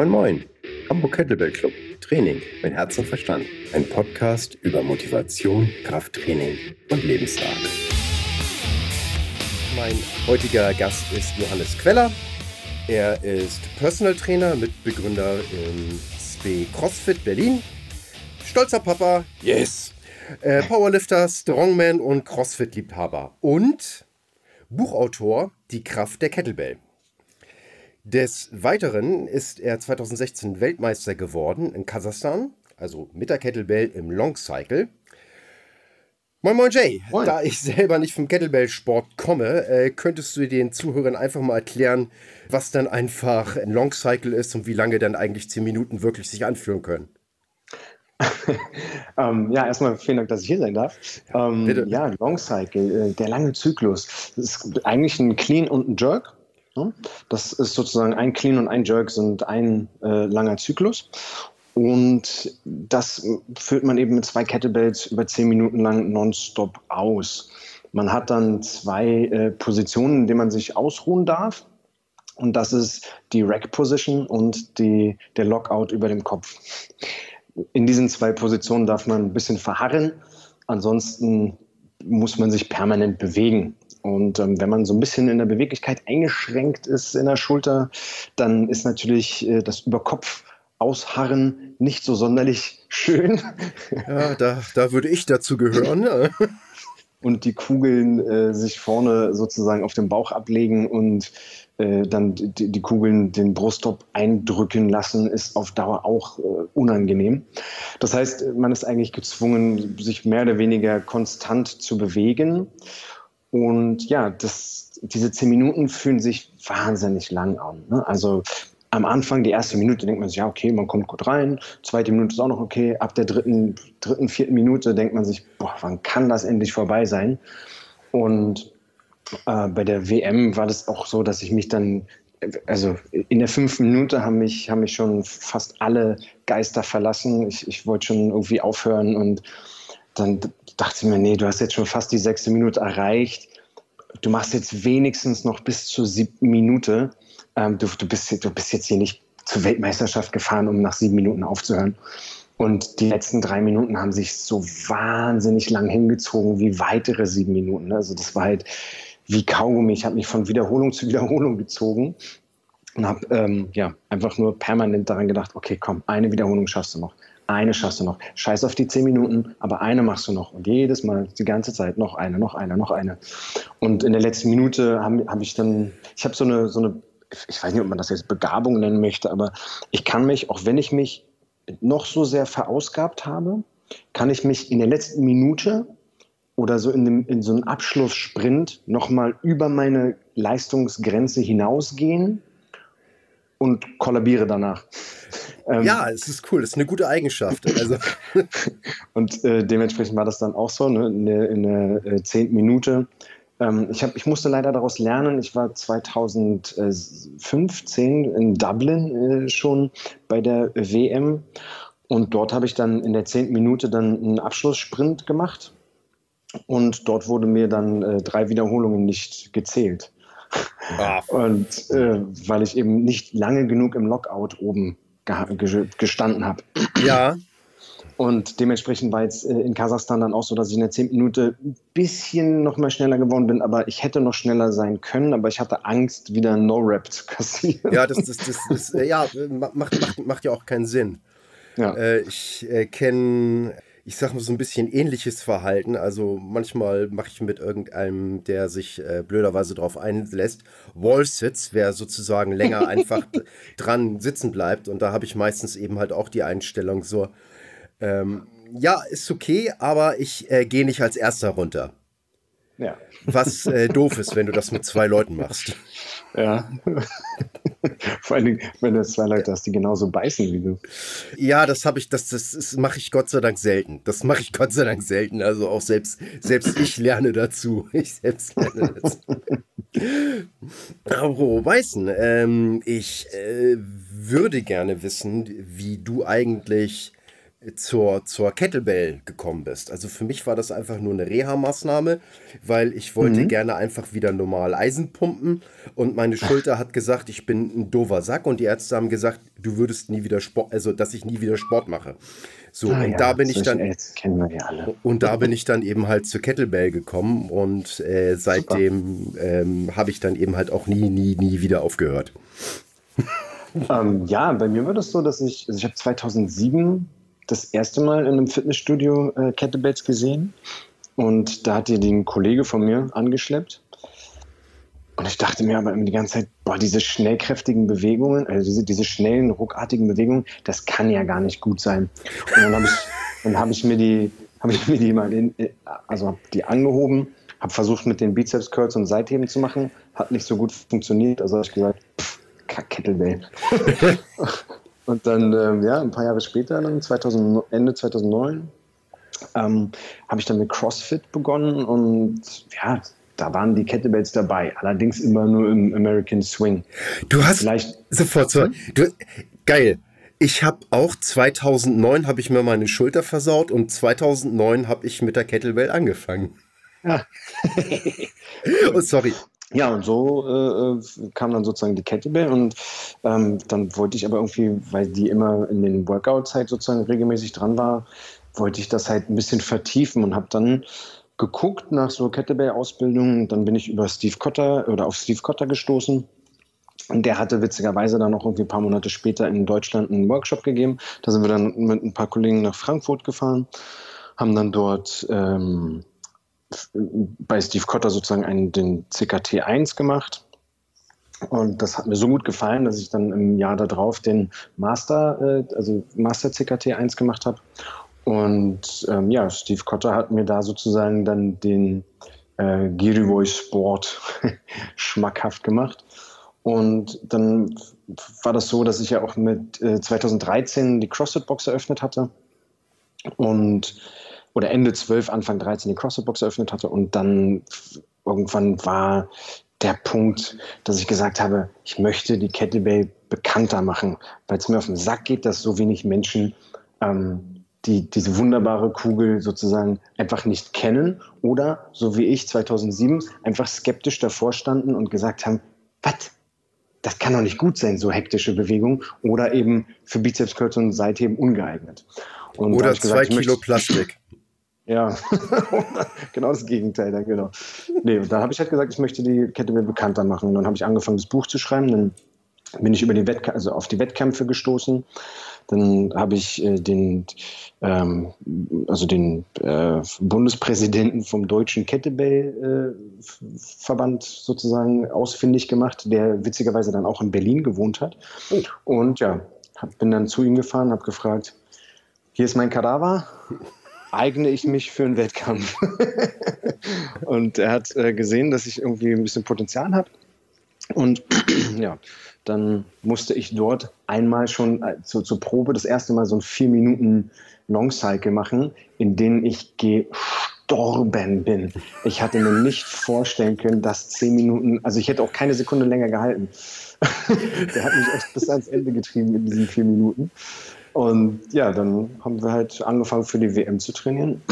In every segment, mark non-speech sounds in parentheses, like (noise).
Moin Moin, Hamburg Kettlebell Club, Training mit Herz und Verstand. Ein Podcast über Motivation, Krafttraining und Lebensart. Mein heutiger Gast ist Johannes Queller. Er ist Personal Trainer, Mitbegründer im SB CrossFit Berlin. Stolzer Papa, yes! Äh, Powerlifter, Strongman und CrossFit-Liebhaber. Und Buchautor Die Kraft der Kettlebell. Des Weiteren ist er 2016 Weltmeister geworden in Kasachstan, also mit der Kettlebell im Long Cycle. Moin Moin Jay, Moin. da ich selber nicht vom Kettlebell-Sport komme, äh, könntest du den Zuhörern einfach mal erklären, was dann einfach ein Long Cycle ist und wie lange dann eigentlich 10 Minuten wirklich sich anfühlen können? (laughs) ähm, ja, erstmal vielen Dank, dass ich hier sein darf. Ähm, Bitte. Ja, Long Cycle, äh, der lange Zyklus. Das ist eigentlich ein Clean und ein Jerk. Das ist sozusagen ein Clean und ein Jerk sind ein äh, langer Zyklus. Und das führt man eben mit zwei Kettlebells über zehn Minuten lang nonstop aus. Man hat dann zwei äh, Positionen, in denen man sich ausruhen darf. Und das ist die Rack Position und die, der Lockout über dem Kopf. In diesen zwei Positionen darf man ein bisschen verharren. Ansonsten muss man sich permanent bewegen. Und ähm, wenn man so ein bisschen in der Beweglichkeit eingeschränkt ist in der Schulter, dann ist natürlich äh, das Überkopf ausharren nicht so sonderlich schön. Ja, da, da würde ich dazu gehören. und die Kugeln äh, sich vorne sozusagen auf dem Bauch ablegen und äh, dann die, die, Kugeln den Brustkorb eindrücken lassen, ist auf Dauer auch äh, unangenehm. Das heißt, man ist eigentlich gezwungen, sich mehr oder weniger konstant zu bewegen. Und ja, das, diese zehn Minuten fühlen sich wahnsinnig lang an. Ne? Also am Anfang, die erste Minute, denkt man sich, ja, okay, man kommt gut rein. Zweite Minute ist auch noch okay. Ab der dritten, dritten vierten Minute denkt man sich, boah, wann kann das endlich vorbei sein? Und äh, bei der WM war das auch so, dass ich mich dann, also in der fünften Minute haben mich, haben mich schon fast alle Geister verlassen. Ich, ich wollte schon irgendwie aufhören und dann dachte ich mir, nee, du hast jetzt schon fast die sechste Minute erreicht. Du machst jetzt wenigstens noch bis zur siebten Minute. Ähm, du, du, bist, du bist jetzt hier nicht zur Weltmeisterschaft gefahren, um nach sieben Minuten aufzuhören. Und die letzten drei Minuten haben sich so wahnsinnig lang hingezogen wie weitere sieben Minuten. Also das war halt wie Kaugummi. Ich habe mich von Wiederholung zu Wiederholung gezogen und habe ähm, ja, einfach nur permanent daran gedacht, okay, komm, eine Wiederholung schaffst du noch, eine schaffst du noch. Scheiß auf die zehn Minuten, aber eine machst du noch. Und jedes Mal, die ganze Zeit, noch eine, noch eine, noch eine. Und in der letzten Minute habe hab ich dann, ich habe so eine, so eine, ich weiß nicht, ob man das jetzt Begabung nennen möchte, aber ich kann mich, auch wenn ich mich noch so sehr verausgabt habe, kann ich mich in der letzten Minute oder so in, dem, in so einem Abschlusssprint nochmal über meine Leistungsgrenze hinausgehen und kollabiere danach. Ähm, ja, es ist cool, das ist eine gute Eigenschaft. Also. (laughs) und äh, dementsprechend war das dann auch so, ne, in der, in der äh, zehnten Minute. Ähm, ich, hab, ich musste leider daraus lernen. Ich war 2015 in Dublin äh, schon bei der WM und dort habe ich dann in der zehnten Minute dann einen Abschlusssprint gemacht und dort wurde mir dann äh, drei Wiederholungen nicht gezählt. Ah. Und äh, weil ich eben nicht lange genug im Lockout oben gestanden habe. Ja. Und dementsprechend war jetzt äh, in Kasachstan dann auch so, dass ich in der 10. Minute ein bisschen noch mal schneller geworden bin, aber ich hätte noch schneller sein können, aber ich hatte Angst, wieder No-Rap zu kassieren. Ja, das, das, das, das ja, macht, macht, macht ja auch keinen Sinn. Ja. Äh, ich äh, kenne ich sag mal, so ein bisschen ähnliches Verhalten. Also manchmal mache ich mit irgendeinem, der sich äh, blöderweise darauf einlässt, Wallsits, wer sozusagen länger (laughs) einfach dran sitzen bleibt. Und da habe ich meistens eben halt auch die Einstellung so, ähm, ja, ist okay, aber ich äh, gehe nicht als erster runter. Ja. Was äh, doof ist, wenn du das mit zwei Leuten machst. (laughs) Ja. (laughs) Vor allen Dingen, wenn du zwei Leute hast, die genauso beißen wie du. Ja, das habe ich, das, das, das mache ich Gott sei Dank selten. Das mache ich Gott sei Dank selten. Also auch selbst, selbst ich lerne dazu. (laughs) Ich selbst lerne dazu. Aber Weißen, ähm, ich äh, würde gerne wissen, wie du eigentlich zur, zur Kettlebell gekommen bist. Also für mich war das einfach nur eine Reha-Maßnahme, weil ich wollte mhm. gerne einfach wieder normal Eisen pumpen und meine Schulter hat gesagt, ich bin ein doofer Sack und die Ärzte haben gesagt, du würdest nie wieder Sport, also dass ich nie wieder Sport mache. So, ah, und ja, da bin ich dann. kennen wir alle. Und da bin ich dann eben halt zur Kettlebell gekommen und äh, seitdem ähm, habe ich dann eben halt auch nie, nie, nie wieder aufgehört. (laughs) ähm, ja, bei mir war das so, dass ich, also ich habe 2007 das erste Mal in einem Fitnessstudio äh, Kettlebells gesehen und da hat die den Kollege von mir angeschleppt. Und ich dachte mir aber die ganze Zeit, boah, diese schnellkräftigen Bewegungen, also diese, diese schnellen, ruckartigen Bewegungen, das kann ja gar nicht gut sein. Und dann habe ich, hab ich mir die, habe ich mir die mal in, also die angehoben, habe versucht mit den Bizeps Curls und Seitheben zu machen, hat nicht so gut funktioniert, also habe ich gesagt, pff, Kettlebell. (laughs) Und dann, ähm, ja, ein paar Jahre später, dann 2000, Ende 2009, ähm, habe ich dann mit CrossFit begonnen und ja, da waren die Kettlebells dabei, allerdings immer nur im American Swing. Du hast Vielleicht, sofort so, du, geil. Ich habe auch 2009 habe ich mir meine Schulter versaut und 2009 habe ich mit der Kettlebell angefangen. Ja. (laughs) (laughs) oh, sorry. Ja, und so äh, äh, kam dann sozusagen die Kettlebell und ähm, dann wollte ich aber irgendwie, weil die immer in den Workout-Zeit sozusagen regelmäßig dran war, wollte ich das halt ein bisschen vertiefen und habe dann geguckt nach so Kettlebell-Ausbildungen. Dann bin ich über Steve Cotter oder auf Steve Cotter gestoßen. Und der hatte witzigerweise dann noch irgendwie ein paar Monate später in Deutschland einen Workshop gegeben. Da sind wir dann mit ein paar Kollegen nach Frankfurt gefahren, haben dann dort ähm, bei Steve Cotter sozusagen einen, den CKT 1 gemacht. Und das hat mir so gut gefallen, dass ich dann im Jahr darauf den Master, äh, also Master CKT 1 gemacht habe. Und ähm, ja, Steve Cotter hat mir da sozusagen dann den äh, Girivoy Sport (laughs) schmackhaft gemacht. Und dann war das so, dass ich ja auch mit äh, 2013 die CrossFit Box eröffnet hatte. Und oder Ende 12, Anfang 13 die CrossFit-Box eröffnet hatte und dann irgendwann war der Punkt, dass ich gesagt habe, ich möchte die Kettlebell bekannter machen, weil es mir auf den Sack geht, dass so wenig Menschen ähm, die diese wunderbare Kugel sozusagen einfach nicht kennen oder, so wie ich 2007, einfach skeptisch davor standen und gesagt haben, was? Das kann doch nicht gut sein, so hektische Bewegung oder eben für Bizeps, Curls und Seitheben ungeeignet. Und oder zwei gesagt, Kilo Plastik. Ja, (laughs) genau das Gegenteil, dann genau. Nee, und dann habe ich halt gesagt, ich möchte die Kette mir bekannter machen. Und dann habe ich angefangen, das Buch zu schreiben. Dann bin ich über die Wettk also auf die Wettkämpfe gestoßen. Dann habe ich äh, den, ähm, also den äh, Bundespräsidenten vom Deutschen Kettlebell-Verband äh, sozusagen ausfindig gemacht, der witzigerweise dann auch in Berlin gewohnt hat. Oh. Und ja, hab, bin dann zu ihm gefahren, habe gefragt, hier ist mein Kadaver eigne ich mich für einen Wettkampf. (laughs) und er hat äh, gesehen, dass ich irgendwie ein bisschen Potenzial habe. Und (clears throat) ja, dann musste ich dort einmal schon äh, zu, zur Probe das erste Mal so ein vier Minuten Long Cycle machen, in denen ich gestorben bin. Ich hatte mir nicht vorstellen können, dass zehn Minuten, also ich hätte auch keine Sekunde länger gehalten. (laughs) Der hat mich echt bis ans Ende getrieben in diesen vier Minuten. Und ja, dann haben wir halt angefangen für die WM zu trainieren.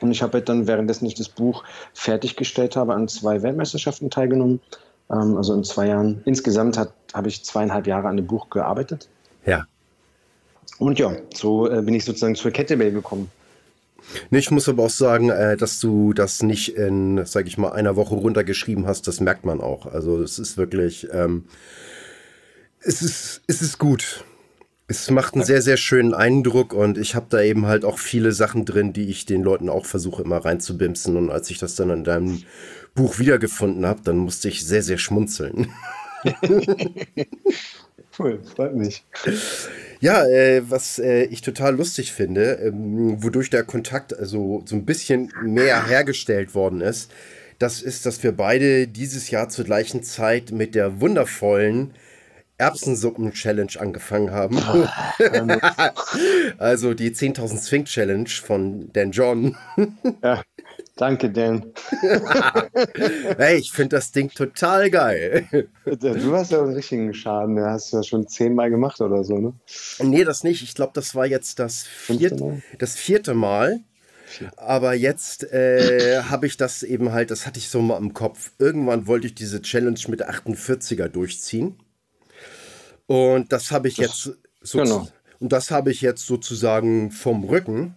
Und ich habe halt dann, währenddessen ich das Buch fertiggestellt habe, an zwei Weltmeisterschaften teilgenommen. Ähm, also in zwei Jahren. Insgesamt habe ich zweieinhalb Jahre an dem Buch gearbeitet. Ja. Und ja, so äh, bin ich sozusagen zur Kettlebell gekommen. Ich muss aber auch sagen, äh, dass du das nicht in, sag ich mal, einer Woche runtergeschrieben hast, das merkt man auch. Also es ist wirklich, ähm, es, ist, es ist gut. Es macht einen sehr, sehr schönen Eindruck und ich habe da eben halt auch viele Sachen drin, die ich den Leuten auch versuche immer reinzubimsen. Und als ich das dann in deinem Buch wiedergefunden habe, dann musste ich sehr, sehr schmunzeln. (laughs) cool, freut mich. Ja, äh, was äh, ich total lustig finde, ähm, wodurch der Kontakt also so ein bisschen mehr hergestellt worden ist, das ist, dass wir beide dieses Jahr zur gleichen Zeit mit der wundervollen Erbsensuppen-Challenge angefangen haben. (laughs) also die 10.000 Swing-Challenge von Dan John. ja. Danke, Dan. (laughs) hey, ich finde das Ding total geil. Du hast ja einen richtigen Schaden. Der hast du ja schon zehnmal gemacht oder so, ne? Nee, das nicht. Ich glaube, das war jetzt das vierte, das vierte Mal. Aber jetzt äh, (laughs) habe ich das eben halt, das hatte ich so mal im Kopf. Irgendwann wollte ich diese Challenge mit 48er durchziehen. Und das habe ich das, jetzt so genau. und das habe ich jetzt sozusagen vom Rücken.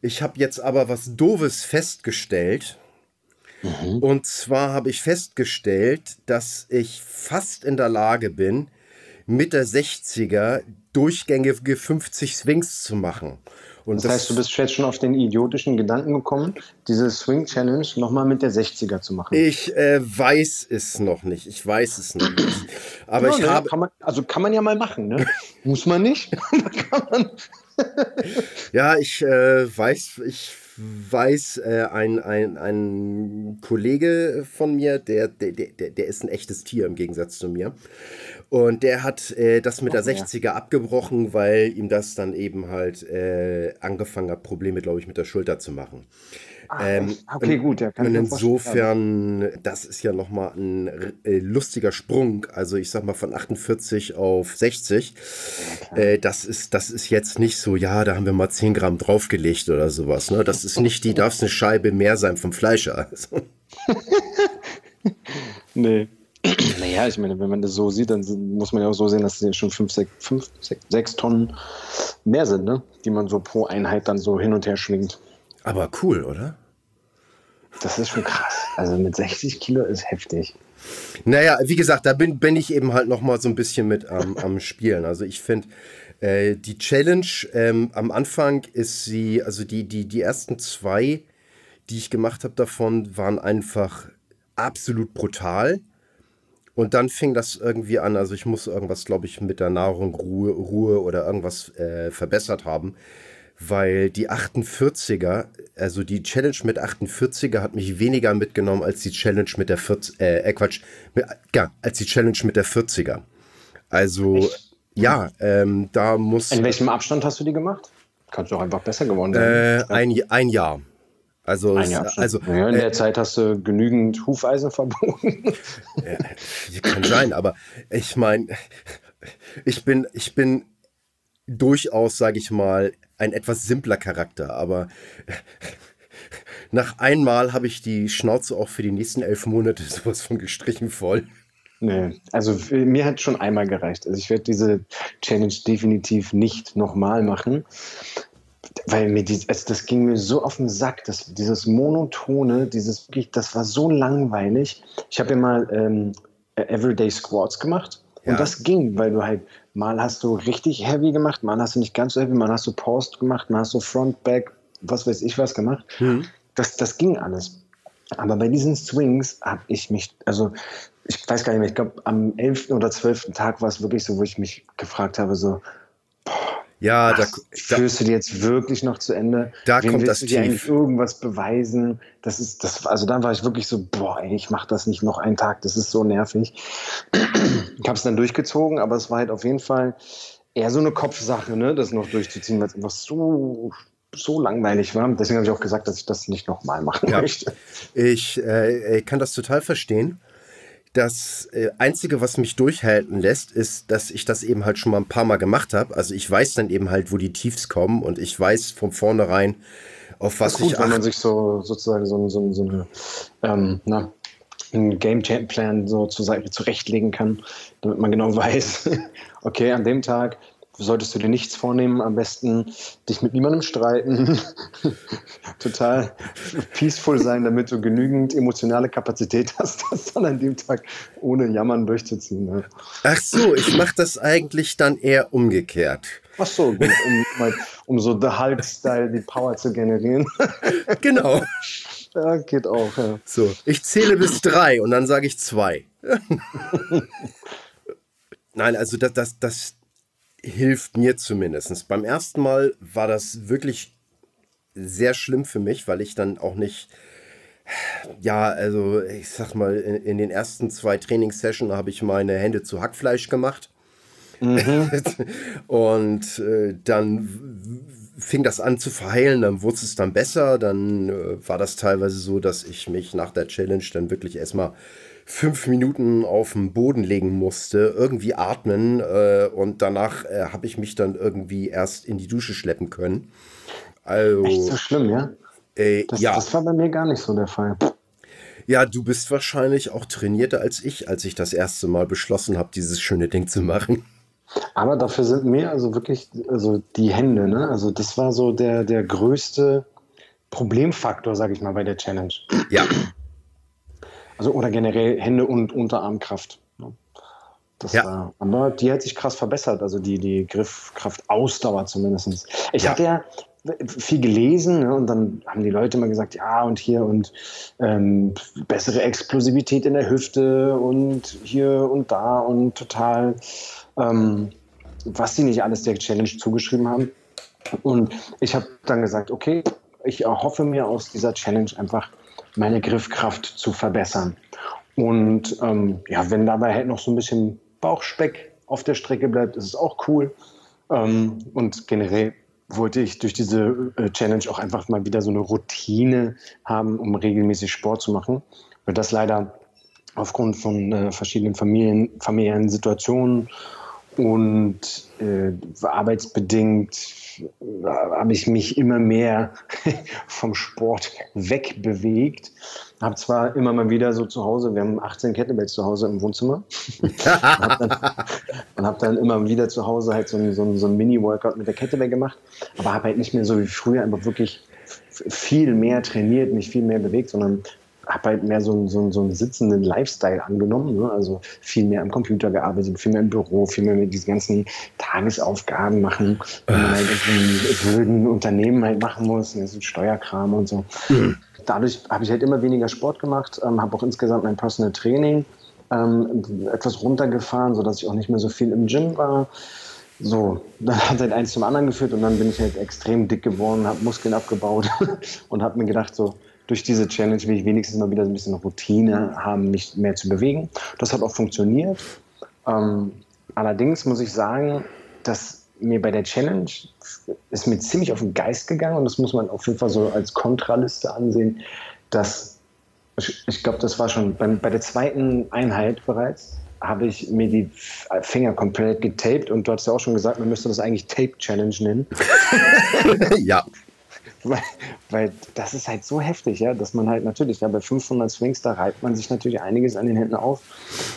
Ich habe jetzt aber was Doofes festgestellt. Mhm. Und zwar habe ich festgestellt, dass ich fast in der Lage bin, mit der 60er durchgängige 50 Swings zu machen. Und das, das heißt, du bist jetzt schon auf den idiotischen Gedanken gekommen, diese Swing Challenge nochmal mit der 60er zu machen. Ich äh, weiß es noch nicht. Ich weiß es noch nicht. Aber ja, ich ne, habe. Kann man, also kann man ja mal machen, ne? (laughs) Muss man nicht. (laughs) man. (laughs) ja, ich äh, weiß, ich weiß, äh, ein, ein, ein Kollege von mir, der, der, der, der ist ein echtes Tier im Gegensatz zu mir. Und der hat äh, das mit der 60er abgebrochen, weil ihm das dann eben halt äh, angefangen hat, Probleme, glaube ich, mit der Schulter zu machen. Ah, ähm, okay, gut. Ja, und insofern, das ist ja nochmal ein äh, lustiger Sprung. Also ich sag mal von 48 auf 60. Ja, äh, das, ist, das ist jetzt nicht so, ja, da haben wir mal 10 Gramm draufgelegt oder sowas. Ne? Das ist nicht, die darf eine Scheibe mehr sein vom Fleischer. Also. (laughs) nee. Naja, ich meine, wenn man das so sieht, dann muss man ja auch so sehen, dass es schon 5, 6, Tonnen mehr sind, ne? die man so pro Einheit dann so hin und her schwingt. Aber cool, oder? Das ist schon krass. Also mit 60 Kilo ist heftig. Naja, wie gesagt, da bin, bin ich eben halt noch mal so ein bisschen mit ähm, am Spielen. Also ich finde, äh, die Challenge ähm, am Anfang ist sie, also die, die, die ersten zwei, die ich gemacht habe davon, waren einfach absolut brutal. Und dann fing das irgendwie an, also ich muss irgendwas, glaube ich, mit der Nahrung, Ruhe, Ruhe oder irgendwas äh, verbessert haben, weil die 48er, also die Challenge mit 48er hat mich weniger mitgenommen als die Challenge mit der 40, äh, äh Quatsch, mit, ja, als die Challenge mit der 40er. Also, Echt? ja, ähm, da muss. In welchem Abstand hast du die gemacht? Kannst du auch einfach besser geworden sein. Äh, ein, ein Jahr. Also, also ja, in der äh, Zeit hast du genügend Hufeisen verboten. (laughs) ja, kann sein, aber ich meine, ich bin, ich bin durchaus, sage ich mal, ein etwas simpler Charakter, aber nach einmal habe ich die Schnauze auch für die nächsten elf Monate sowas von gestrichen voll. Nee, also mir hat schon einmal gereicht. Also ich werde diese Challenge definitiv nicht nochmal machen weil mir die, also das ging mir so auf den Sack, das, dieses monotone, dieses wirklich, das war so langweilig. Ich habe ja mal ähm, Everyday Squats gemacht und ja. das ging, weil du halt mal hast du richtig heavy gemacht, mal hast du nicht ganz so heavy, mal hast du Post gemacht, mal hast du Front, Back, was weiß ich was gemacht. Mhm. Das, das ging alles. Aber bei diesen Swings habe ich mich, also ich weiß gar nicht mehr, ich glaube am 11. oder 12. Tag war es wirklich so, wo ich mich gefragt habe, so, ja, Ach, da, führst du die jetzt wirklich noch zu Ende? Da Wem kommt das du dir eigentlich irgendwas beweisen? Das ist, das, also dann war ich wirklich so, boah, ey, ich mach das nicht noch einen Tag, das ist so nervig. Ich habe es dann durchgezogen, aber es war halt auf jeden Fall eher so eine Kopfsache, ne, das noch durchzuziehen, weil es einfach so so langweilig war. Deswegen habe ich auch gesagt, dass ich das nicht nochmal machen ja. möchte. Ich äh, kann das total verstehen. Das äh, Einzige, was mich durchhalten lässt, ist, dass ich das eben halt schon mal ein paar Mal gemacht habe. Also ich weiß dann eben halt, wo die Tiefs kommen und ich weiß von vornherein, auf was gut, ich achte. wenn man sich so sozusagen so, so, so eine, ähm, na, einen Gameplan so zurechtlegen kann, damit man genau (laughs) weiß, okay, an dem Tag solltest du dir nichts vornehmen, am besten dich mit niemandem streiten, (laughs) total peaceful sein, damit du genügend emotionale Kapazität hast, (laughs) das dann an dem Tag ohne Jammern durchzuziehen. Ne? Ach so, ich mache das eigentlich dann eher umgekehrt. Ach so, um, um, um so The Hulk-Style die Power zu generieren. (laughs) genau. Ja, geht auch. Ja. So, ich zähle bis drei und dann sage ich zwei. Nein, also das, das, das, hilft mir zumindest. Beim ersten Mal war das wirklich sehr schlimm für mich, weil ich dann auch nicht, ja, also ich sag mal, in, in den ersten zwei Trainingssessions habe ich meine Hände zu Hackfleisch gemacht. Mhm. (laughs) und äh, dann fing das an zu verheilen, dann wurde es dann besser. Dann äh, war das teilweise so, dass ich mich nach der Challenge dann wirklich erstmal fünf Minuten auf den Boden legen musste, irgendwie atmen äh, und danach äh, habe ich mich dann irgendwie erst in die Dusche schleppen können. Also, Echt so schlimm, ja? Äh, das, ja. das war bei mir gar nicht so der Fall. Ja, du bist wahrscheinlich auch trainierter als ich, als ich das erste Mal beschlossen habe, dieses schöne Ding zu machen. Aber dafür sind mir also wirklich also die Hände, ne? Also das war so der, der größte Problemfaktor, sage ich mal, bei der Challenge. Ja. Also oder generell Hände und Unterarmkraft. Ne? Das ja. war, aber die hat sich krass verbessert, also die, die Griffkraft, Ausdauer zumindest. Ich ja. hatte ja viel gelesen ne, und dann haben die Leute immer gesagt, ja und hier und ähm, bessere Explosivität in der Hüfte und hier und da und total ähm, was sie nicht alles der Challenge zugeschrieben haben. Und ich habe dann gesagt, okay, ich erhoffe mir aus dieser Challenge einfach meine Griffkraft zu verbessern. Und ähm, ja, wenn dabei halt noch so ein bisschen Bauchspeck auf der Strecke bleibt, ist es auch cool. Ähm, und generell wollte ich durch diese äh, Challenge auch einfach mal wieder so eine Routine haben, um regelmäßig Sport zu machen. Weil das leider aufgrund von äh, verschiedenen Familien, familiären Situationen und äh, arbeitsbedingt habe ich mich immer mehr (laughs) vom Sport wegbewegt. Habe zwar immer mal wieder so zu Hause, wir haben 18 Kettlebells zu Hause im Wohnzimmer (laughs) und habe dann, hab dann, immer wieder zu Hause halt so ein, so ein, so ein Mini-Workout mit der Kettlebell gemacht, aber habe halt nicht mehr so wie früher einfach wirklich viel mehr trainiert, mich viel mehr bewegt, sondern habe halt mehr so, so, so einen sitzenden Lifestyle angenommen. Ne? Also viel mehr am Computer gearbeitet, viel mehr im Büro, viel mehr mit diesen ganzen Tagesaufgaben machen, die man halt in blöden Unternehmen halt machen muss, ne? so Steuerkram und so. Mhm. Dadurch habe ich halt immer weniger Sport gemacht, ähm, habe auch insgesamt mein Personal Training ähm, etwas runtergefahren, sodass ich auch nicht mehr so viel im Gym war. So, (laughs) dann hat halt eins zum anderen geführt und dann bin ich halt extrem dick geworden, habe Muskeln abgebaut (laughs) und habe mir gedacht, so, durch diese Challenge will ich wenigstens mal wieder ein bisschen Routine haben, mich mehr zu bewegen. Das hat auch funktioniert. Ähm, allerdings muss ich sagen, dass mir bei der Challenge ist mir ziemlich auf den Geist gegangen und das muss man auf jeden Fall so als Kontraliste ansehen, dass ich, ich glaube, das war schon bei, bei der zweiten Einheit bereits, habe ich mir die Finger komplett getaped und du hast ja auch schon gesagt, man müsste das eigentlich Tape Challenge nennen. (laughs) ja. Weil, weil das ist halt so heftig, ja, dass man halt natürlich, ja, bei 500 Swings, da reibt man sich natürlich einiges an den Händen auf.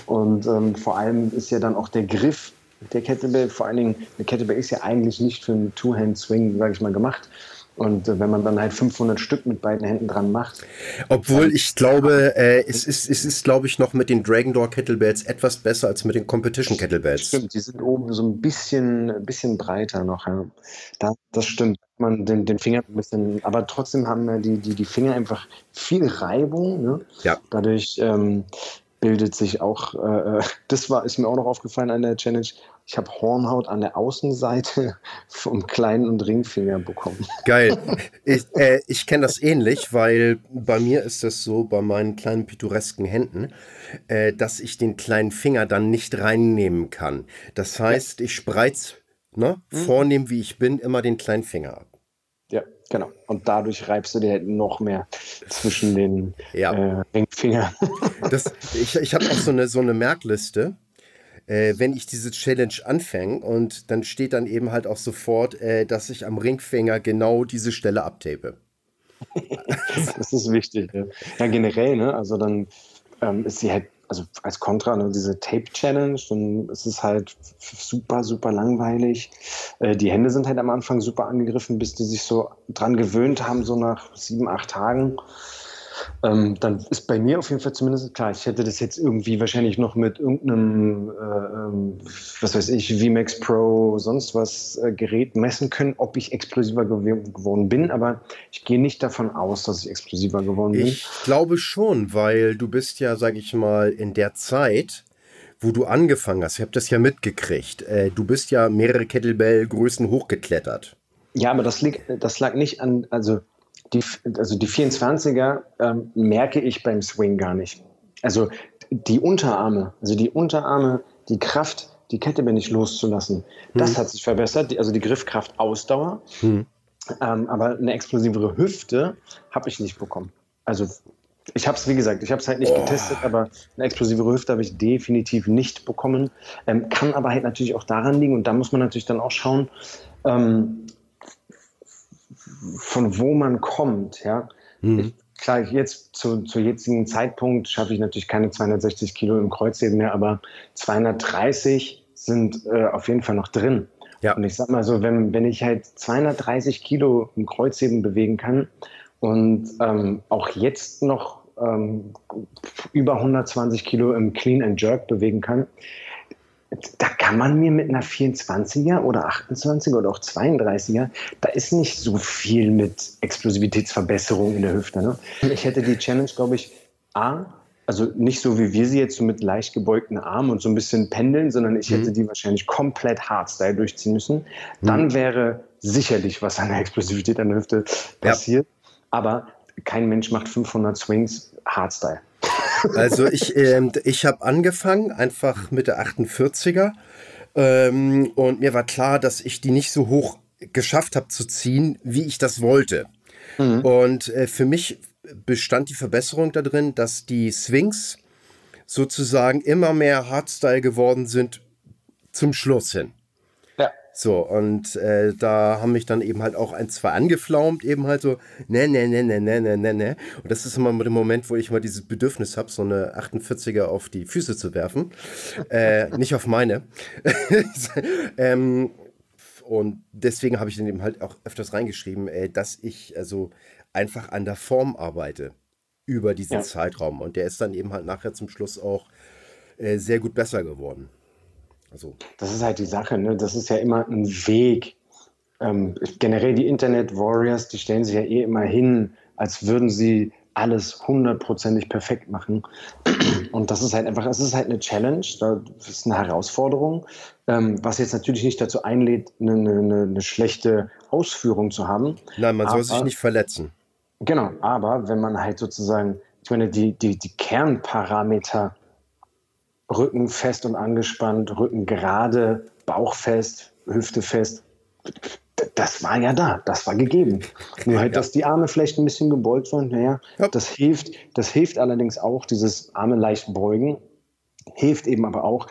Und ähm, vor allem ist ja dann auch der Griff der Kettlebell, vor allen Dingen, eine Kettlebell ist ja eigentlich nicht für einen Two-Hand-Swing, sage ich mal, gemacht. Und äh, wenn man dann halt 500 Stück mit beiden Händen dran macht. Obwohl ich glaube, äh, es ist, es ist glaube ich, noch mit den Dragon Door Kettlebells etwas besser als mit den Competition Kettlebells. Stimmt, die sind oben so ein bisschen, bisschen breiter noch. Ja. Da, das stimmt. Man den, den Finger ein bisschen, aber trotzdem haben die, die, die Finger einfach viel Reibung. Ne? Ja. Dadurch ähm, bildet sich auch, äh, äh, (laughs) das war, ist mir auch noch aufgefallen an der Challenge, ich habe Hornhaut an der Außenseite (laughs) vom kleinen und Ringfinger bekommen. Geil. (laughs) Ich, äh, ich kenne das ähnlich, weil bei mir ist das so, bei meinen kleinen pittoresken Händen, äh, dass ich den kleinen Finger dann nicht reinnehmen kann. Das heißt, ich spreiz, ne, mhm. vornehm wie ich bin, immer den kleinen Finger ab. Ja, genau. Und dadurch reibst du dir halt noch mehr zwischen den ja. äh, Ringfingern. Das, ich ich habe auch so eine, so eine Merkliste äh, wenn ich diese Challenge anfange und dann steht dann eben halt auch sofort, äh, dass ich am Ringfinger genau diese Stelle abtape. das ist wichtig. Ja, ja generell, ne? Also dann ähm, ist sie halt, also als Kontra, ne, diese Tape-Challenge, dann ist es halt super, super langweilig. Äh, die Hände sind halt am Anfang super angegriffen, bis die sich so dran gewöhnt haben, so nach sieben, acht Tagen. Ähm, dann ist bei mir auf jeden Fall zumindest klar, ich hätte das jetzt irgendwie wahrscheinlich noch mit irgendeinem, äh, ähm, was weiß ich, VMAX Pro, sonst was äh, Gerät messen können, ob ich explosiver gew geworden bin, aber ich gehe nicht davon aus, dass ich explosiver geworden bin. Ich glaube schon, weil du bist ja, sag ich mal, in der Zeit, wo du angefangen hast, ich habe das ja mitgekriegt, äh, du bist ja mehrere Kettlebell-Größen hochgeklettert. Ja, aber das, liegt, das lag nicht an, also die, also die 24er ähm, merke ich beim Swing gar nicht. Also die Unterarme, also die Unterarme, die Kraft, die Kette bin ich loszulassen, hm. das hat sich verbessert. Die, also die Griffkraft, Ausdauer. Hm. Ähm, aber eine explosivere Hüfte habe ich nicht bekommen. Also ich habe es, wie gesagt, ich habe es halt nicht oh. getestet, aber eine explosivere Hüfte habe ich definitiv nicht bekommen. Ähm, kann aber halt natürlich auch daran liegen, und da muss man natürlich dann auch schauen, ähm, von wo man kommt. Ja? Mhm. Ich, klar, jetzt zu, zu jetzigen Zeitpunkt schaffe ich natürlich keine 260 Kilo im Kreuzheben mehr, aber 230 sind äh, auf jeden Fall noch drin. Ja. Und ich sag mal so, wenn, wenn ich halt 230 Kilo im Kreuzheben bewegen kann und ähm, auch jetzt noch ähm, über 120 Kilo im Clean and Jerk bewegen kann, da kann man mir mit einer 24er oder 28er oder auch 32er, da ist nicht so viel mit Explosivitätsverbesserung in der Hüfte. Ne? Ich hätte die Challenge, glaube ich, A, also nicht so wie wir sie jetzt so mit leicht gebeugten Armen und so ein bisschen pendeln, sondern ich mhm. hätte die wahrscheinlich komplett Hardstyle durchziehen müssen. Mhm. Dann wäre sicherlich was an der Explosivität an der Hüfte passiert. Ja. Aber kein Mensch macht 500 Swings Hardstyle. Also ich, ähm, ich habe angefangen einfach mit der 48er ähm, und mir war klar, dass ich die nicht so hoch geschafft habe zu ziehen, wie ich das wollte. Mhm. Und äh, für mich bestand die Verbesserung darin, dass die Swings sozusagen immer mehr Hardstyle geworden sind zum Schluss hin. So, und äh, da haben mich dann eben halt auch ein, zwei angeflaumt, eben halt so, ne, ne, ne, ne, ne, ne, ne, ne. Und das ist immer der Moment, wo ich mal dieses Bedürfnis habe, so eine 48er auf die Füße zu werfen. äh, (laughs) nicht auf meine. (laughs) ähm, und deswegen habe ich dann eben halt auch öfters reingeschrieben, äh, dass ich also einfach an der Form arbeite über diesen ja. Zeitraum. Und der ist dann eben halt nachher zum Schluss auch äh, sehr gut besser geworden. Also. Das ist halt die Sache, ne? Das ist ja immer ein Weg. Ähm, generell die Internet Warriors, die stellen sich ja eh immer hin, als würden sie alles hundertprozentig perfekt machen. Und das ist halt einfach, es ist halt eine Challenge, das ist eine Herausforderung, ähm, was jetzt natürlich nicht dazu einlädt, eine, eine, eine schlechte Ausführung zu haben. Nein, man soll sich nicht verletzen. Genau, aber wenn man halt sozusagen, ich meine, die, die, die Kernparameter Rücken fest und angespannt, Rücken gerade, Bauch fest, Hüfte fest, das war ja da, das war gegeben. Nur halt, ja. dass die Arme vielleicht ein bisschen gebeugt waren, naja, ja. das hilft, das hilft allerdings auch, dieses Arme leicht beugen, hilft eben aber auch,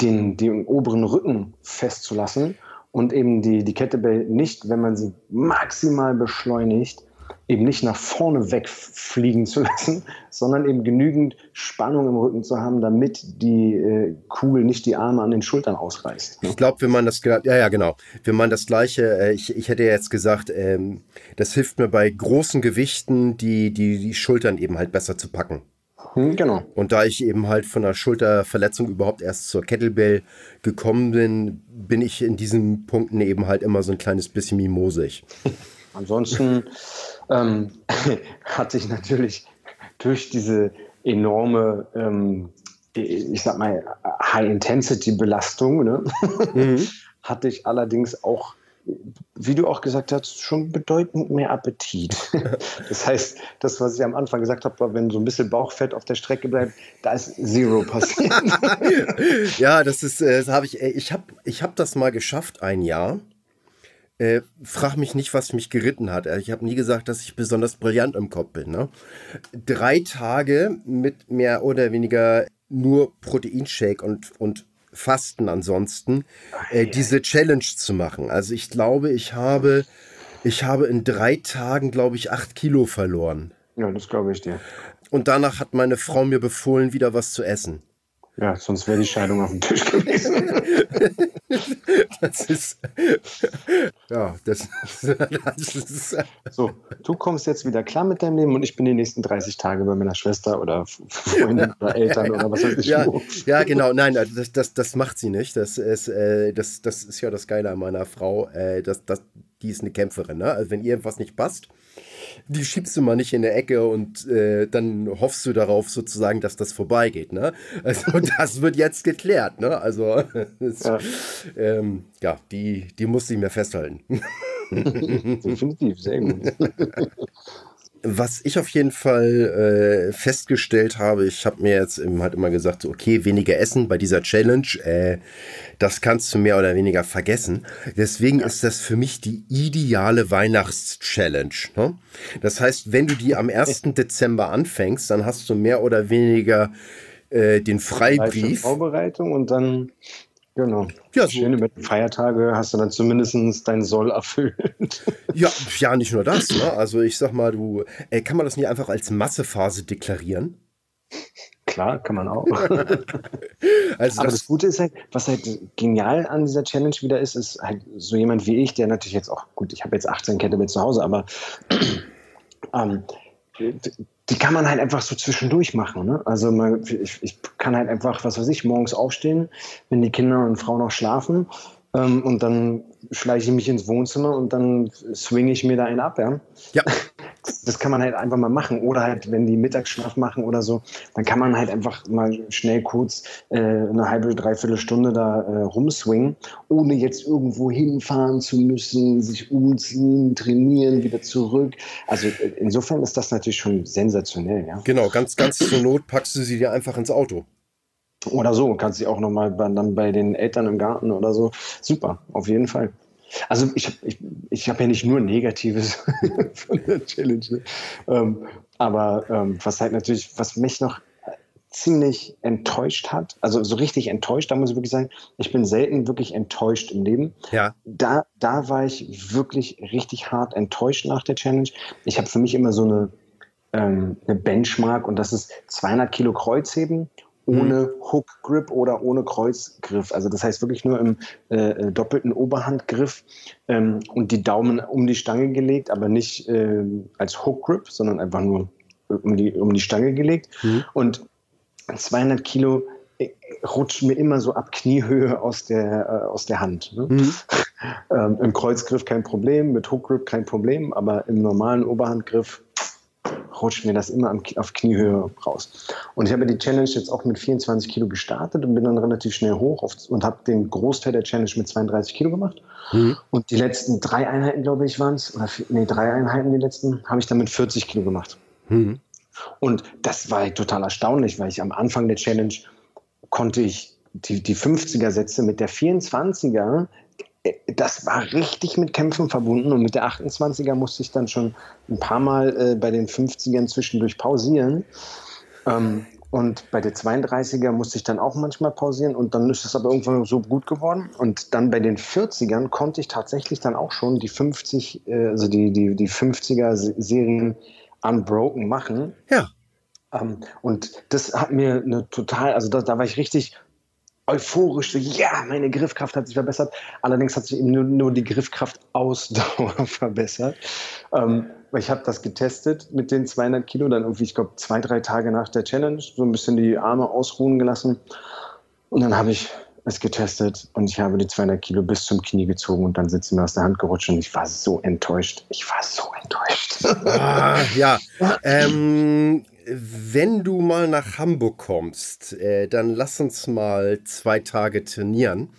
den, den oberen Rücken festzulassen und eben die, die Kettlebell nicht, wenn man sie maximal beschleunigt, eben nicht nach vorne wegfliegen zu (laughs) lassen, sondern eben genügend Spannung im Rücken zu haben, damit die äh, Kugel nicht die Arme an den Schultern ausreißt. Ne? Ich glaube, wenn man das, ja, ja, genau, wenn man das Gleiche, äh, ich, ich hätte jetzt gesagt, ähm, das hilft mir bei großen Gewichten, die, die, die Schultern eben halt besser zu packen. Hm, genau. Und da ich eben halt von der Schulterverletzung überhaupt erst zur Kettlebell gekommen bin, bin ich in diesen Punkten eben halt immer so ein kleines bisschen mimosig. (laughs) Ansonsten ähm, (laughs) hatte ich natürlich durch diese enorme, ähm, ich sag mal, High-Intensity-Belastung, ne? mhm. (laughs) hatte ich allerdings auch, wie du auch gesagt hast, schon bedeutend mehr Appetit. (laughs) das heißt, das, was ich am Anfang gesagt habe, war, wenn so ein bisschen Bauchfett auf der Strecke bleibt, da ist Zero passiert. ja, das ist, äh, das habe ich, ich habe ich hab das mal geschafft, ein Jahr. Äh, frag mich nicht, was mich geritten hat. Ich habe nie gesagt, dass ich besonders brillant im Kopf bin. Ne? Drei Tage mit mehr oder weniger nur Proteinshake und, und Fasten ansonsten, äh, diese Challenge zu machen. Also ich glaube, ich habe, ich habe in drei Tagen, glaube ich, acht Kilo verloren. Ja, das glaube ich dir. Und danach hat meine Frau mir befohlen, wieder was zu essen. Ja, sonst wäre die Scheidung auf dem Tisch gewesen. (laughs) das ist. Ja, das, das ist. So, du kommst jetzt wieder klar mit deinem Leben und ich bin die nächsten 30 Tage bei meiner Schwester oder Freundin oder Eltern oder was weiß ich. Ja, ja genau. Nein, das, das, das macht sie nicht. Das ist, äh, das, das ist ja das Geile an meiner Frau. Äh, das, das, die ist eine Kämpferin. Ne? Also, wenn ihr irgendwas nicht passt, die schiebst du mal nicht in der Ecke und äh, dann hoffst du darauf sozusagen, dass das vorbeigeht. Ne? (laughs) Also das wird jetzt geklärt. Ne? Also (laughs) das, ja. Ähm, ja, die, die muss ich mir festhalten. (laughs) Definitiv, sehr gut. Was ich auf jeden Fall äh, festgestellt habe, ich habe mir jetzt eben halt immer gesagt, so, okay, weniger essen bei dieser Challenge, äh, das kannst du mehr oder weniger vergessen. Deswegen ist das für mich die ideale Weihnachts-Challenge. Ne? Das heißt, wenn du die am 1. Dezember anfängst, dann hast du mehr oder weniger äh, den Freibrief. Vorbereitung und dann Genau. Ja, so. Schöne mit Feiertage hast du dann zumindest dein Soll erfüllt. (laughs) Ja, ja, nicht nur das. Ne? Also ich sag mal, du, ey, kann man das nicht einfach als Massephase deklarieren? Klar, kann man auch. (laughs) also Aber das, das, Gute ist halt, was halt genial an dieser Challenge wieder ist, ist halt so jemand wie ich, der natürlich jetzt auch, gut, ich habe jetzt 18 Kettlebell zu Hause, aber (clears throat) ähm, die kann man halt einfach so zwischendurch machen. Ne? Also man, ich, ich kann halt einfach, was weiß ich, morgens aufstehen, wenn die Kinder und Frau noch schlafen ähm, und dann schleiche ich mich ins Wohnzimmer und dann swinge ich mir da einen ab. Ja? ja. (laughs) Das kann man halt einfach mal machen. Oder halt, wenn die Mittagsschlaf machen oder so, dann kann man halt einfach mal schnell kurz äh, eine halbe, dreiviertel Stunde da äh, rumswingen, ohne jetzt irgendwo hinfahren zu müssen, sich umziehen, trainieren, wieder zurück. Also äh, insofern ist das natürlich schon sensationell. Ja? Genau, ganz, ganz zur Not packst du sie dir einfach ins Auto. Oder so, kannst du auch nochmal bei, dann bei den Eltern im Garten oder so. Super, auf jeden Fall. Also ich, ich, ich habe ja nicht nur Negatives (laughs) von der Challenge. Ne? Ähm, aber ähm, was halt natürlich, was mich noch ziemlich enttäuscht hat, also so richtig enttäuscht, da muss ich wirklich sagen, ich bin selten wirklich enttäuscht im Leben. Ja. Da, da war ich wirklich richtig hart enttäuscht nach der Challenge. Ich habe für mich immer so eine, ähm, eine Benchmark und das ist 200 Kilo Kreuzheben ohne mhm. Hook Grip oder ohne Kreuzgriff. Also das heißt wirklich nur im äh, äh, doppelten Oberhandgriff ähm, und die Daumen um die Stange gelegt, aber nicht äh, als Hook Grip, sondern einfach nur um die, um die Stange gelegt. Mhm. Und 200 Kilo äh, rutscht mir immer so ab Kniehöhe aus der, äh, aus der Hand. Ne? Mhm. (laughs) ähm, Im Kreuzgriff kein Problem, mit Hook Grip kein Problem, aber im normalen Oberhandgriff rutscht mir das immer auf Kniehöhe raus. Und ich habe die Challenge jetzt auch mit 24 Kilo gestartet und bin dann relativ schnell hoch auf, und habe den Großteil der Challenge mit 32 Kilo gemacht. Mhm. Und die letzten drei Einheiten, glaube ich, waren es, oder nee, drei Einheiten, die letzten, habe ich dann mit 40 Kilo gemacht. Mhm. Und das war total erstaunlich, weil ich am Anfang der Challenge konnte ich die, die 50er-Sätze mit der 24er das war richtig mit Kämpfen verbunden und mit der 28er musste ich dann schon ein paar Mal äh, bei den 50ern zwischendurch pausieren. Ähm, und bei der 32er musste ich dann auch manchmal pausieren und dann ist es aber irgendwann so gut geworden. Und dann bei den 40ern konnte ich tatsächlich dann auch schon die 50, äh, also die, die, die 50er Serien unbroken machen. Ja. Ähm, und das hat mir eine total, also da, da war ich richtig euphorisch, so, ja, meine Griffkraft hat sich verbessert. Allerdings hat sich eben nur, nur die Griffkraft-Ausdauer (laughs) (laughs) verbessert. Ähm, ich habe das getestet mit den 200 Kilo, dann irgendwie, ich glaube, zwei, drei Tage nach der Challenge, so ein bisschen die Arme ausruhen gelassen. Und dann habe ich es getestet und ich habe die 200 Kilo bis zum Knie gezogen und dann sind sie mir aus der Hand gerutscht und ich war so enttäuscht. Ich war so enttäuscht. Ah, ja. (laughs) ähm, wenn du mal nach Hamburg kommst, äh, dann lass uns mal zwei Tage trainieren.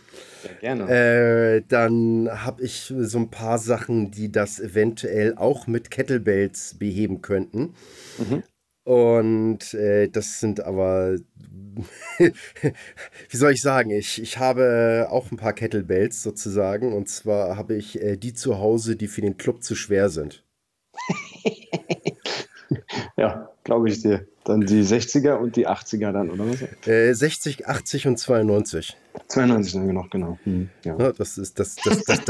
Ja, gerne. Äh, dann habe ich so ein paar Sachen, die das eventuell auch mit Kettlebells beheben könnten. Mhm. Und äh, das sind aber, (laughs) wie soll ich sagen, ich, ich habe auch ein paar Kettlebells sozusagen. Und zwar habe ich äh, die zu Hause, die für den Club zu schwer sind. (laughs) ja, glaube ich dir. Dann die 60er und die 80er dann, oder was? Äh, 60, 80 und 92. 92 dann genau, genau. Hm, ja. ja. das, ist, das, das, das,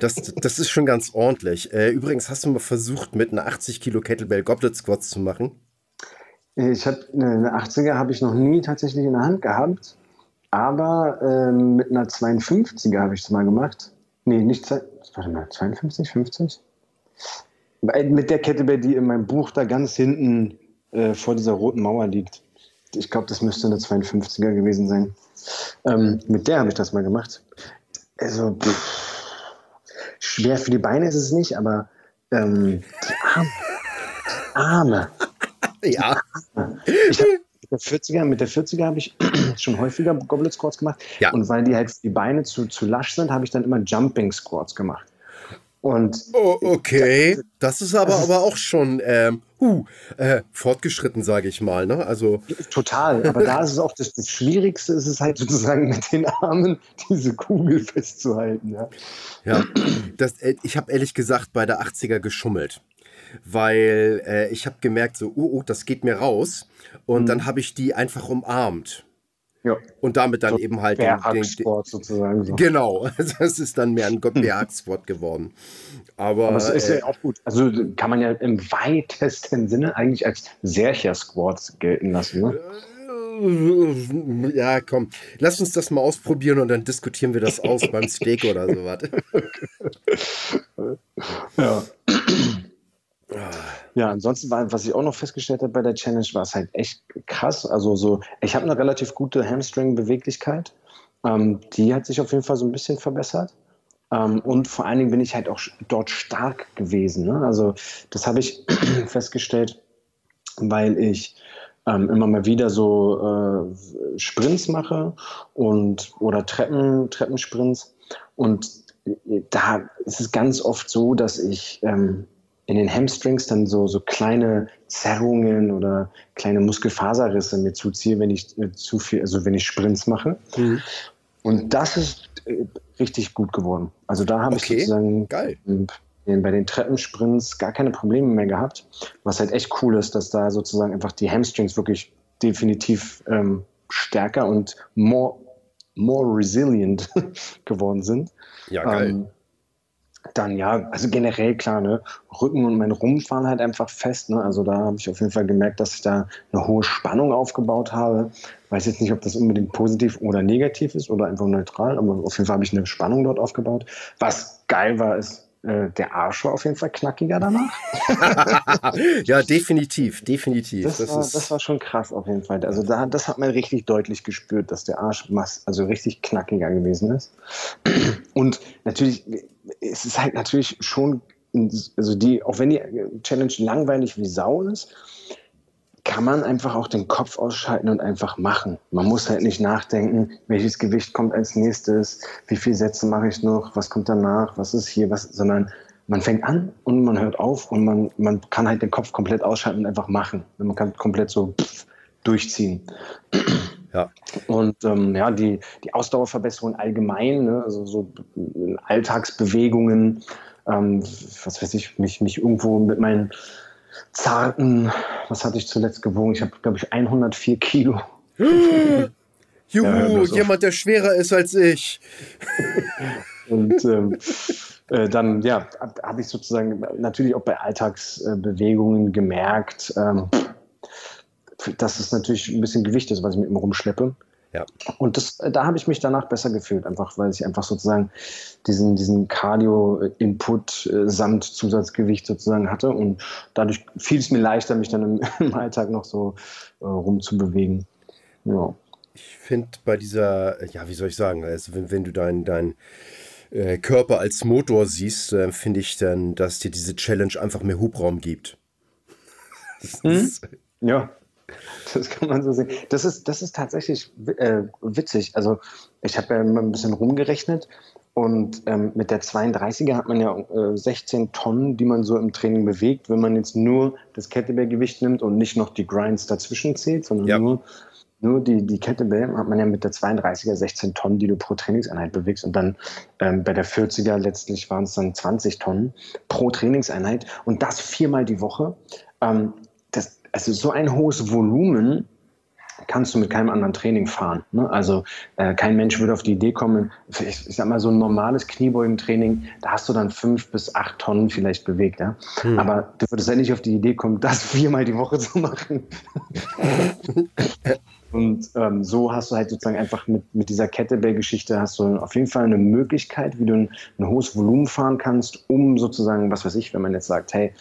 das, das, ist schon ganz ordentlich. Äh, übrigens, hast du mal versucht, mit einer 80 Kilo Kettlebell Goblet Squats zu machen? Ich habe eine 80er habe ich noch nie tatsächlich in der Hand gehabt, aber äh, mit einer 52er habe ich es mal gemacht. Nee, nicht, warte mal, 52, 50? Mit der Kettlebell, die in meinem Buch da ganz hinten äh, vor dieser roten Mauer liegt. Ich glaube, das müsste eine 52er gewesen sein. Ähm, mit der habe ich das mal gemacht. Also, pff, schwer für die Beine ist es nicht, aber ähm, die Arme. Die Arme. Ja. Ich hab, mit der 40er, mit der 40er habe ich (clears throat) schon häufiger Goblet Squats gemacht. Ja. Und weil die halt die Beine zu, zu lasch sind, habe ich dann immer Jumping Squats gemacht. Und oh, okay, das ist aber, aber auch schon ähm, uh, äh, fortgeschritten, sage ich mal. Ne? Also Total, aber da ist es auch das, das Schwierigste, ist es halt sozusagen mit den Armen diese Kugel festzuhalten. Ja, ja das, äh, ich habe ehrlich gesagt bei der 80er geschummelt weil äh, ich habe gemerkt, so, oh, oh, das geht mir raus. Und mhm. dann habe ich die einfach umarmt. Ja. Und damit dann so eben halt den, den, den sozusagen. So. Genau, (laughs) das ist dann mehr ein (laughs) Bergsport geworden. Aber, Aber es ist äh, ja auch gut. Also kann man ja im weitesten Sinne eigentlich als Sercher-Squat gelten lassen. Ne? Äh, ja, komm, lass uns das mal ausprobieren und dann diskutieren wir das aus beim Steak oder (laughs) sowas. ja. Ja, ansonsten war, was ich auch noch festgestellt habe bei der Challenge, war es halt echt krass. Also so, ich habe eine relativ gute Hamstring-Beweglichkeit. Ähm, die hat sich auf jeden Fall so ein bisschen verbessert. Ähm, und vor allen Dingen bin ich halt auch dort stark gewesen. Ne? Also das habe ich (clears throat) festgestellt, weil ich ähm, immer mal wieder so äh, Sprints mache und oder Treppen, Treppensprints. Und äh, da ist es ganz oft so, dass ich ähm, in den Hamstrings dann so, so kleine Zerrungen oder kleine Muskelfaserrisse mir zuziehe, wenn ich äh, zu viel, also wenn ich Sprints mache. Mhm. Und das ist äh, richtig gut geworden. Also da habe okay. ich sozusagen Geil. bei den Treppensprints gar keine Probleme mehr gehabt. Was halt echt cool ist, dass da sozusagen einfach die Hamstrings wirklich definitiv ähm, stärker und more, more resilient (laughs) geworden sind. Ja, geil. Ähm, dann ja, also generell klar, ne, Rücken und mein Rumpf waren halt einfach fest. Ne? Also da habe ich auf jeden Fall gemerkt, dass ich da eine hohe Spannung aufgebaut habe. Weiß jetzt nicht, ob das unbedingt positiv oder negativ ist oder einfach neutral, aber auf jeden Fall habe ich eine Spannung dort aufgebaut. Was geil war, ist, äh, der Arsch war auf jeden Fall knackiger danach. (laughs) ja, definitiv, definitiv. Das, das, war, das, war, schon krass auf jeden Fall. Also da, das hat man richtig deutlich gespürt, dass der Arsch also richtig knackiger gewesen ist. (clears throat) Und natürlich, es ist halt natürlich schon, also die, auch wenn die Challenge langweilig wie Sau ist, kann man einfach auch den Kopf ausschalten und einfach machen. Man muss halt nicht nachdenken, welches Gewicht kommt als nächstes, wie viele Sätze mache ich noch, was kommt danach, was ist hier, was, sondern man fängt an und man hört auf und man, man kann halt den Kopf komplett ausschalten und einfach machen. Man kann komplett so pff, durchziehen. Ja. Und ähm, ja, die, die Ausdauerverbesserung allgemein, ne, also so Alltagsbewegungen, ähm, was weiß ich, mich, mich irgendwo mit meinen zarten, was hatte ich zuletzt gewogen? Ich habe, glaube ich, 104 Kilo. (laughs) Juhu, ja, jemand, der schwerer ist als ich. (laughs) Und ähm, äh, dann, ja, habe ich sozusagen natürlich auch bei Alltagsbewegungen gemerkt, ähm, dass es natürlich ein bisschen Gewicht ist, was ich mit mir rumschleppe. Ja. Und das, da habe ich mich danach besser gefühlt, einfach weil ich einfach sozusagen diesen, diesen Cardio-Input äh, samt Zusatzgewicht sozusagen hatte. Und dadurch fiel es mir leichter, mich dann im, (laughs) im Alltag noch so äh, rumzubewegen. Ja. Ich finde bei dieser, ja, wie soll ich sagen, also wenn, wenn du dein, dein äh, Körper als Motor siehst, äh, finde ich dann, dass dir diese Challenge einfach mehr Hubraum gibt. (laughs) Hm? Ja, (laughs) Das kann man so sehen. Das ist, das ist tatsächlich äh, witzig. Also ich habe ja immer ein bisschen rumgerechnet und ähm, mit der 32er hat man ja äh, 16 Tonnen, die man so im Training bewegt, wenn man jetzt nur das Kettlebell-Gewicht nimmt und nicht noch die Grinds dazwischen zählt, sondern ja. nur, nur die, die Kettlebell hat man ja mit der 32er 16 Tonnen, die du pro Trainingseinheit bewegst und dann ähm, bei der 40er letztlich waren es dann 20 Tonnen pro Trainingseinheit und das viermal die Woche. Ähm, also so ein hohes Volumen kannst du mit keinem anderen Training fahren. Ne? Also äh, kein Mensch würde auf die Idee kommen, ich, ich sag mal so ein normales Kniebeugentraining, da hast du dann fünf bis acht Tonnen vielleicht bewegt. Ja? Hm. Aber du würdest ja nicht auf die Idee kommen, das viermal die Woche zu machen. (laughs) Und ähm, so hast du halt sozusagen einfach mit, mit dieser Kettlebell-Geschichte hast du auf jeden Fall eine Möglichkeit, wie du ein, ein, hohes Volumen fahren kannst, um sozusagen, was weiß ich, wenn man jetzt sagt, hey,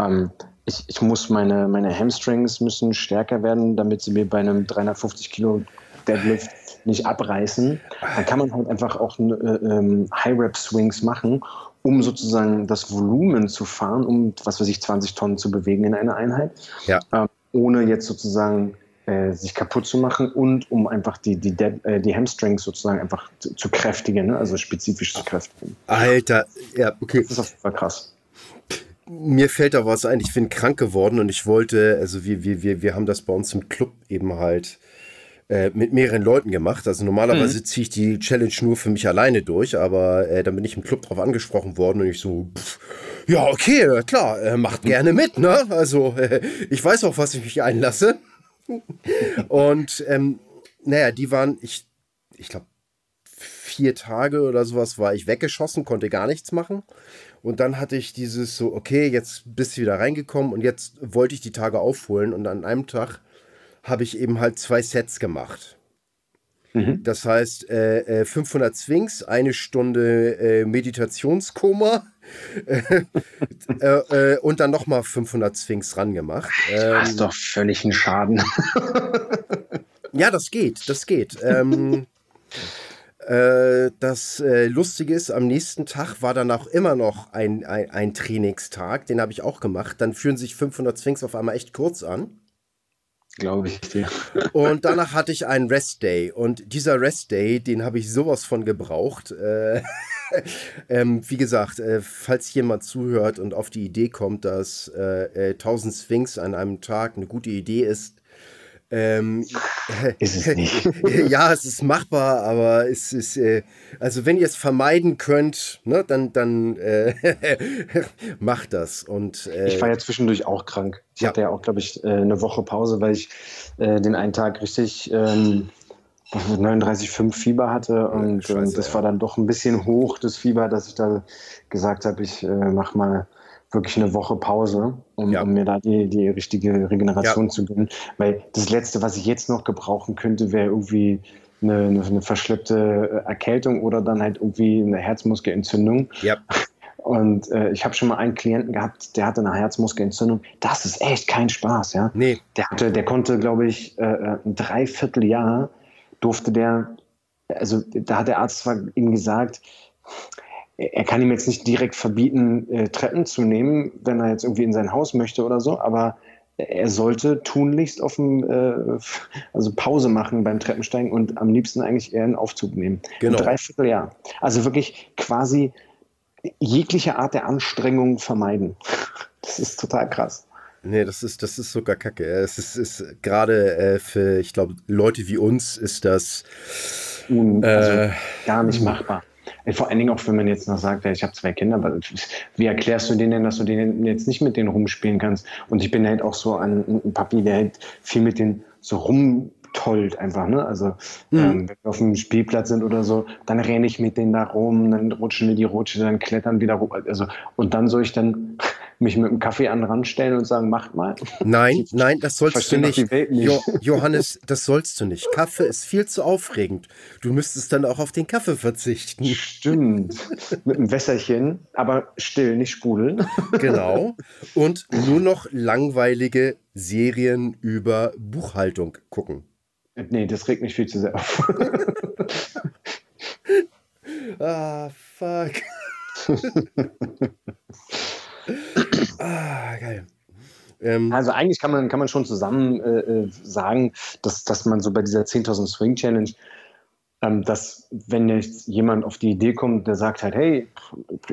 ähm, ich, ich muss meine, meine Hamstrings müssen stärker werden, damit sie mir bei einem 350 Kilo Deadlift nicht abreißen. Dann kann man halt einfach auch äh, ähm, High-Rep-Swings machen, um sozusagen das Volumen zu fahren, um, was weiß ich, 20 Tonnen zu bewegen in einer Einheit. Ja. Ähm, ohne jetzt sozusagen äh, sich kaputt zu machen und um einfach die, die, Dead, äh, die Hamstrings sozusagen einfach zu, zu kräftigen, ne? also spezifisch zu kräftigen. Alter, ja, okay. Das ist auf jeden Fall krass. Mir fällt da was ein. Ich bin krank geworden und ich wollte, also wir, wir, wir, wir haben das bei uns im Club eben halt äh, mit mehreren Leuten gemacht. Also normalerweise mhm. ziehe ich die Challenge nur für mich alleine durch, aber äh, dann bin ich im Club drauf angesprochen worden und ich so, pff, ja, okay, klar, äh, macht gerne mit, ne? Also (laughs) ich weiß auch, was ich mich einlasse. (laughs) und ähm, naja, die waren, ich, ich glaube, vier Tage oder sowas war ich weggeschossen, konnte gar nichts machen. Und dann hatte ich dieses so, okay, jetzt bist du wieder reingekommen und jetzt wollte ich die Tage aufholen. Und an einem Tag habe ich eben halt zwei Sets gemacht. Mhm. Das heißt, äh, 500 äh, Swings, eine Stunde äh, Meditationskoma (laughs) äh, äh, und dann nochmal 500 Swings ran gemacht. Ähm, das ist doch völlig ein Schaden. (laughs) ja, das geht, das geht. Ähm, äh, das äh, Lustige ist, am nächsten Tag war dann auch immer noch ein, ein, ein Trainingstag, den habe ich auch gemacht. Dann fühlen sich 500 Swings auf einmal echt kurz an. Glaube ich dir. (laughs) Und danach hatte ich einen Rest Day. Und dieser Rest Day, den habe ich sowas von gebraucht. Äh, (laughs) ähm, wie gesagt, äh, falls jemand zuhört und auf die Idee kommt, dass äh, 1000 äh, Sphinx an einem Tag eine gute Idee ist, ähm, ist es (laughs) nicht. ja, es ist machbar, aber es ist, äh, also wenn ihr es vermeiden könnt, ne, dann, dann äh, (laughs) macht das. Und, äh, ich war ja zwischendurch auch krank. Ich ja. hatte ja auch, glaube ich, äh, eine Woche Pause, weil ich äh, den einen Tag richtig ähm, 39,5 Fieber hatte und, Scheiße, und das ja. war dann doch ein bisschen hoch, das Fieber, dass ich da gesagt habe, ich äh, mache mal wirklich eine Woche Pause, um, ja. um mir da die, die richtige Regeneration ja. zu gönnen. Weil das Letzte, was ich jetzt noch gebrauchen könnte, wäre irgendwie eine, eine, eine, verschleppte Erkältung oder dann halt irgendwie eine Herzmuskelentzündung. Ja. (laughs) Und äh, ich habe schon mal einen Klienten gehabt, der hatte eine Herzmuskelentzündung. Das ist echt kein Spaß, ja. Nee. Der, hatte, der konnte, glaube ich, äh, äh, ein Dreivierteljahr durfte der, also da hat der Arzt zwar ihm gesagt, er kann ihm jetzt nicht direkt verbieten, äh, Treppen zu nehmen, wenn er jetzt irgendwie in sein Haus möchte oder so, aber er sollte tunlichst auf dem, äh, also Pause machen beim Treppensteigen und am liebsten eigentlich eher einen Aufzug nehmen. Genau. Ein Dreivierteljahr. Also wirklich quasi jegliche Art der Anstrengung vermeiden. (laughs) Das ist total krass. Nee, das ist, das ist sogar kacke. Es ist, ist gerade äh, für, ich glaube, Leute wie uns ist das also äh, gar nicht machbar. Vor allen Dingen auch, wenn man jetzt noch sagt, ich habe zwei Kinder, wie erklärst du denen dass du denen jetzt nicht mit denen rumspielen kannst? Und ich bin halt auch so ein, ein Papi, der halt viel mit denen so rumtollt einfach, ne? Also mhm. ähm, wenn wir auf dem Spielplatz sind oder so, dann renne ich mit denen da rum, dann rutschen wir die Rutsche, dann klettern wieder rum. Also, und dann soll ich dann (laughs) mich mit einem Kaffee an den Rand stellen und sagen, macht mal. Nein, (laughs) nein, das sollst du nicht. nicht. Jo (laughs) Johannes, das sollst du nicht. Kaffee ist viel zu aufregend. Du müsstest dann auch auf den Kaffee verzichten. Stimmt. mit einem Wässerchen, aber still, nicht sprudeln. genau. Und nur noch langweilige Serien über Buchhaltung gucken. Nee, das regt mich viel zu sehr auf. (laughs) ah, fuck. (laughs) ah, geil. Ähm, also eigentlich kann man, kann man schon zusammen äh, äh sagen, dass, dass man so bei dieser 10.000 Swing Challenge, ähm, dass wenn jetzt jemand auf die Idee kommt, der sagt halt, hey,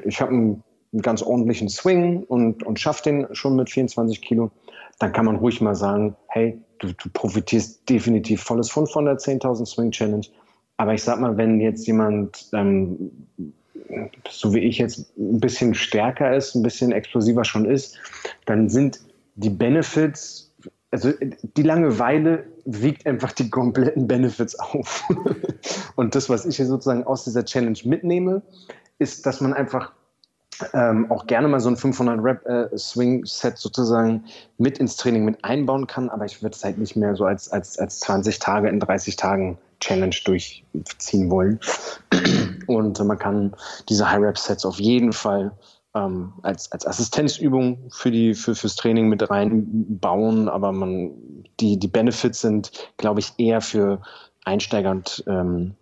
ich habe einen, einen, ganz ordentlichen Swing und, und schafft den schon mit 24 Kilo, dann kann man ruhig mal sagen, hey, du, du profitierst definitiv volles Fund von der 10.000 Swing Challenge. Aber ich sag mal, wenn jetzt jemand ähm, so wie ich jetzt ein bisschen stärker ist, ein bisschen explosiver schon ist, dann sind die Benefits, also die Langeweile wiegt einfach die kompletten Benefits auf. (laughs) Und das, was ich hier sozusagen aus dieser Challenge mitnehme, ist, dass man einfach ähm, auch gerne mal so ein 500 Rep äh, Swing Set sozusagen mit ins Training mit einbauen kann, aber ich würde es halt nicht mehr so als, als, als 20 Tage in 30 Tagen Challenge durchziehen wollen. Und man kann diese High-Rep-Sets auf jeden Fall ähm, als, als Assistenzübung für die, für, fürs Training mit reinbauen, aber man, die, die Benefits sind, glaube ich, eher für Einsteiger und ähm,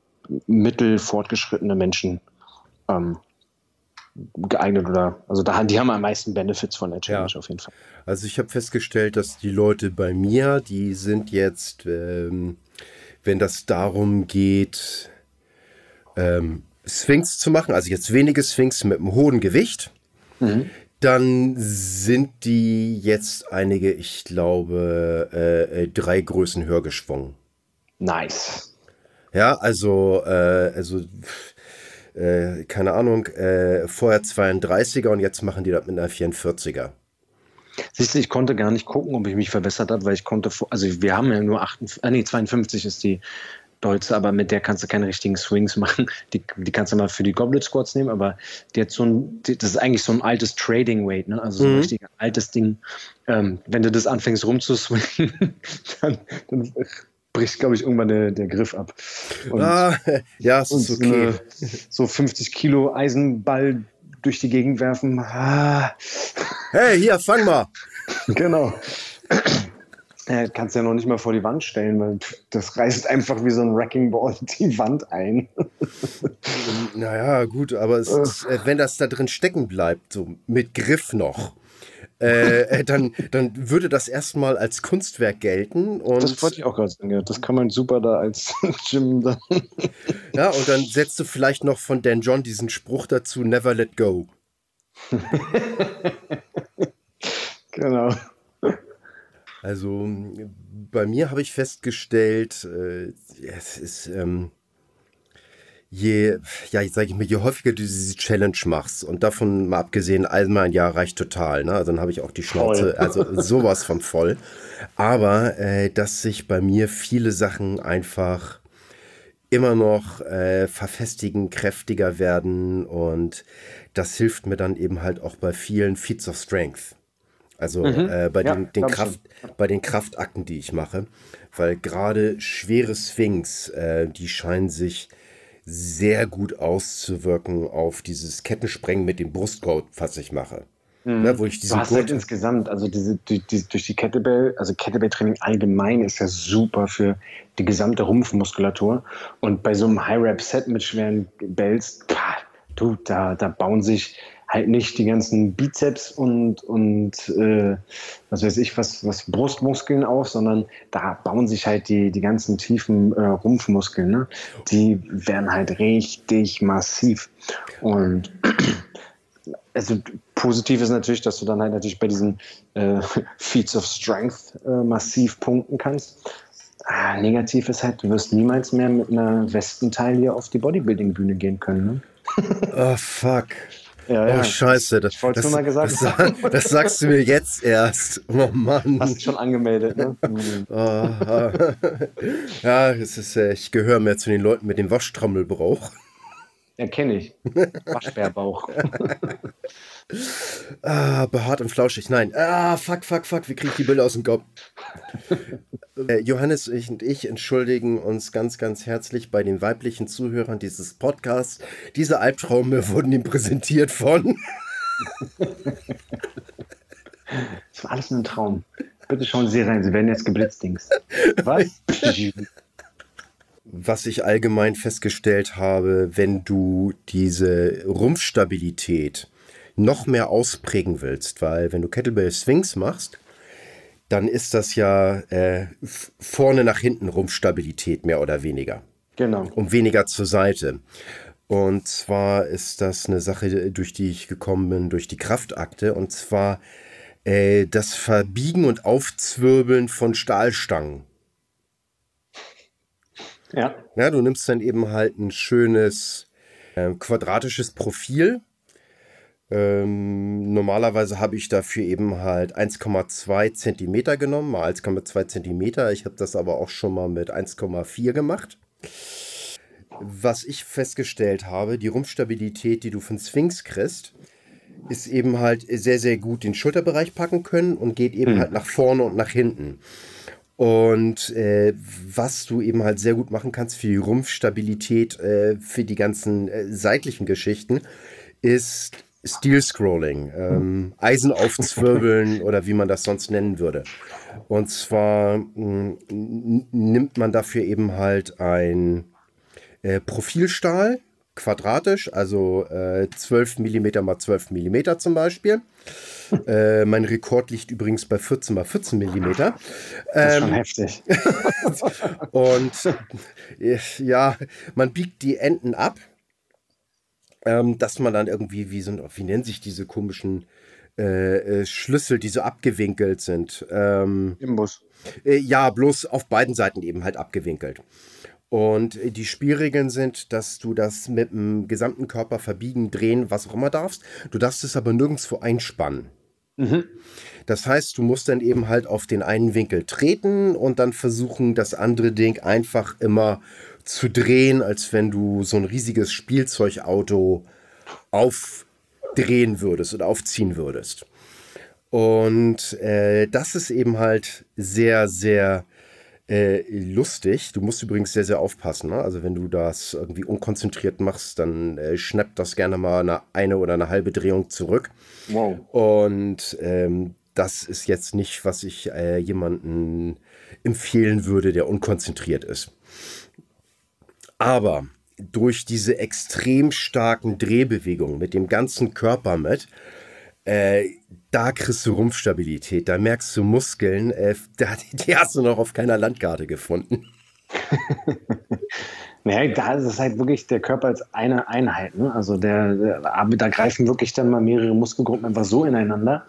mittelfortgeschrittene Menschen ähm, geeignet oder also da die haben am meisten Benefits von der Challenge ja. auf jeden Fall. Also ich habe festgestellt, dass die Leute bei mir, die sind jetzt ähm, wenn das darum geht, ähm, Sphinx zu machen, also jetzt wenige Sphinx mit einem hohen Gewicht, mhm. dann sind die jetzt einige, ich glaube, äh, äh drei Größen höher geschwungen. Nice. Ja, also, äh, also äh, keine Ahnung, äh, vorher 32er und jetzt machen die das mit einer 44er. Siehst du, ich konnte gar nicht gucken, ob ich mich verbessert habe, weil ich konnte, also wir haben ja nur 58, äh, nee, 52 ist die Bolze, aber mit der kannst du keine richtigen Swings machen. (laughs) Die, die kannst du mal für die Goblet Squats nehmen, aber die hat so ein, die, das ist eigentlich so ein altes Trading Weight, ne? also so ein mhm. richtig altes Ding. Ähm, wenn du das anfängst rumzuswingen, (laughs) dann, dann bricht, glaube ich, irgendwann der, der Griff ab. Und, ah, (laughs) ja, es ist okay. So 50 Kilo Eisenball durch die Gegend werfen. Ah. Hey, hier, fang mal. (laughs) genau. Ja, kannst ja noch nicht mal vor die Wand stellen, weil das reißt einfach wie so ein Wrecking Ball (laughs) die Wand ein. naja, gut, aber ist, äh, wenn das da drin stecken bleibt, so mit Griff noch, äh, äh, dann, dann würde das erstmal als Kunstwerk gelten. Und das wollte ich auch gerade sagen, ja. Das kann man super da als (laughs) Gym dann. ja, und dann setzt du vielleicht noch von Dan John diesen Spruch dazu: Never let go. (laughs) genau. Also bei mir habe ich festgestellt, äh, es ist ähm, je, ja, ich sage ich mal, je häufiger du diese Challenge machst und davon mal abgesehen, einmal ein Jahr reicht total, ne? Also dann habe ich auch die Schnauze, voll. also (laughs) sowas von voll. Aber äh, dass sich bei mir viele Sachen einfach immer noch äh, verfestigen, kräftiger werden und das hilft mir dann eben halt auch bei vielen Feats of Strength. Also mhm. äh, bei, ja, den, den Kraft, bei den Kraftakten, die ich mache. Weil gerade schwere Sphinx, äh, die scheinen sich sehr gut auszuwirken auf dieses Kettensprengen mit dem Brustgurt, was ich mache. Mhm. Ne, wo ich diese du hast halt insgesamt, also diese, die, die, durch die Kettlebell, also Kettlebell-Training allgemein ist ja super für die gesamte Rumpfmuskulatur. Und bei so einem High-Rap-Set mit schweren Bells, pah, du, da, da bauen sich halt nicht die ganzen Bizeps und, und äh, was weiß ich, was, was Brustmuskeln auf, sondern da bauen sich halt die, die ganzen tiefen äh, Rumpfmuskeln. Ne? Die werden halt richtig massiv. Und (clears throat) also positiv ist natürlich, dass du dann halt natürlich bei diesen äh, (laughs) Feats of Strength äh, massiv punkten kannst. Ah, negativ ist halt, du wirst niemals mehr mit einer Westentaille auf die Bodybuilding-Bühne gehen können. Ne? oh, fuck. Ja, ja. Oh, scheiße. Das, ich das, mal gesagt das, (laughs) das, sagst du mir jetzt erst. Oh Mann. Hast du schon angemeldet, ne? (laughs) oh, ja, es ist, äh, ich gehöre mehr zu den Leuten mit dem Waschtrommelbrauch. Ja, kenne ich. Waschbärbauch. (laughs) ah, behaart und flauschig. Nein. Ah, fuck, fuck, fuck. Wie kriege ich die Bilder aus dem Kopf? (laughs) äh, Johannes ich und ich entschuldigen uns ganz, ganz herzlich bei den weiblichen Zuhörern dieses Podcasts. Diese Albtraume (laughs) wurden ihm präsentiert von. (laughs) Das war alles nur ein Traum. Bitte schauen Sie rein, Sie werden jetzt geblitzdings. Was? was ich allgemein festgestellt habe, wenn du diese Rumpfstabilität noch mehr ausprägen willst, weil wenn du Kettlebell Swings machst, dann ist das ja äh, vorne nach hinten Rumpfstabilität mehr oder weniger. Genau. Und weniger zur Seite. Und zwar ist das eine Sache, durch die ich gekommen bin, durch die Kraftakte. Und zwar äh, das Verbiegen und Aufzwirbeln von Stahlstangen. Ja. ja. Du nimmst dann eben halt ein schönes äh, quadratisches Profil. Ähm, normalerweise habe ich dafür eben halt 1,2 Zentimeter genommen, mal 1,2 Zentimeter. Ich habe das aber auch schon mal mit 1,4 gemacht. Was ich festgestellt habe, die Rumpfstabilität, die du von Sphinx kriegst, ist eben halt sehr, sehr gut den Schulterbereich packen können und geht eben hm. halt nach vorne und nach hinten. Und äh, was du eben halt sehr gut machen kannst für die Rumpfstabilität, äh, für die ganzen äh, seitlichen Geschichten, ist Steel Scrolling, ähm, Eisen aufzwirbeln (laughs) oder wie man das sonst nennen würde. Und zwar nimmt man dafür eben halt ein äh, Profilstahl, quadratisch, also äh, 12 mm mal 12 mm zum Beispiel. (laughs) Äh, mein Rekord liegt übrigens bei 14 mal 14 mm. Das ist schon ähm, heftig. (laughs) und äh, ja, man biegt die Enden ab, ähm, dass man dann irgendwie, wie, so, wie nennen sich diese komischen äh, äh, Schlüssel, die so abgewinkelt sind. Ähm, Im Bus. Äh, ja, bloß auf beiden Seiten eben halt abgewinkelt. Und äh, die Spielregeln sind, dass du das mit dem gesamten Körper verbiegen, drehen, was auch immer darfst. Du darfst es aber nirgendwo einspannen. Mhm. Das heißt, du musst dann eben halt auf den einen Winkel treten und dann versuchen, das andere Ding einfach immer zu drehen, als wenn du so ein riesiges Spielzeugauto aufdrehen würdest oder aufziehen würdest. Und äh, das ist eben halt sehr, sehr äh, lustig. Du musst übrigens sehr, sehr aufpassen. Ne? Also wenn du das irgendwie unkonzentriert machst, dann äh, schnappt das gerne mal eine, eine oder eine halbe Drehung zurück. Wow. Und ähm, das ist jetzt nicht, was ich äh, jemanden empfehlen würde, der unkonzentriert ist. Aber durch diese extrem starken Drehbewegungen mit dem ganzen Körper mit, äh, da kriegst du Rumpfstabilität, da merkst du Muskeln, äh, (laughs) die hast du noch auf keiner Landkarte gefunden. (laughs) naja, da ist es halt wirklich der Körper als eine Einheit. Ne? Also der, der, da greifen wirklich dann mal mehrere Muskelgruppen einfach so ineinander.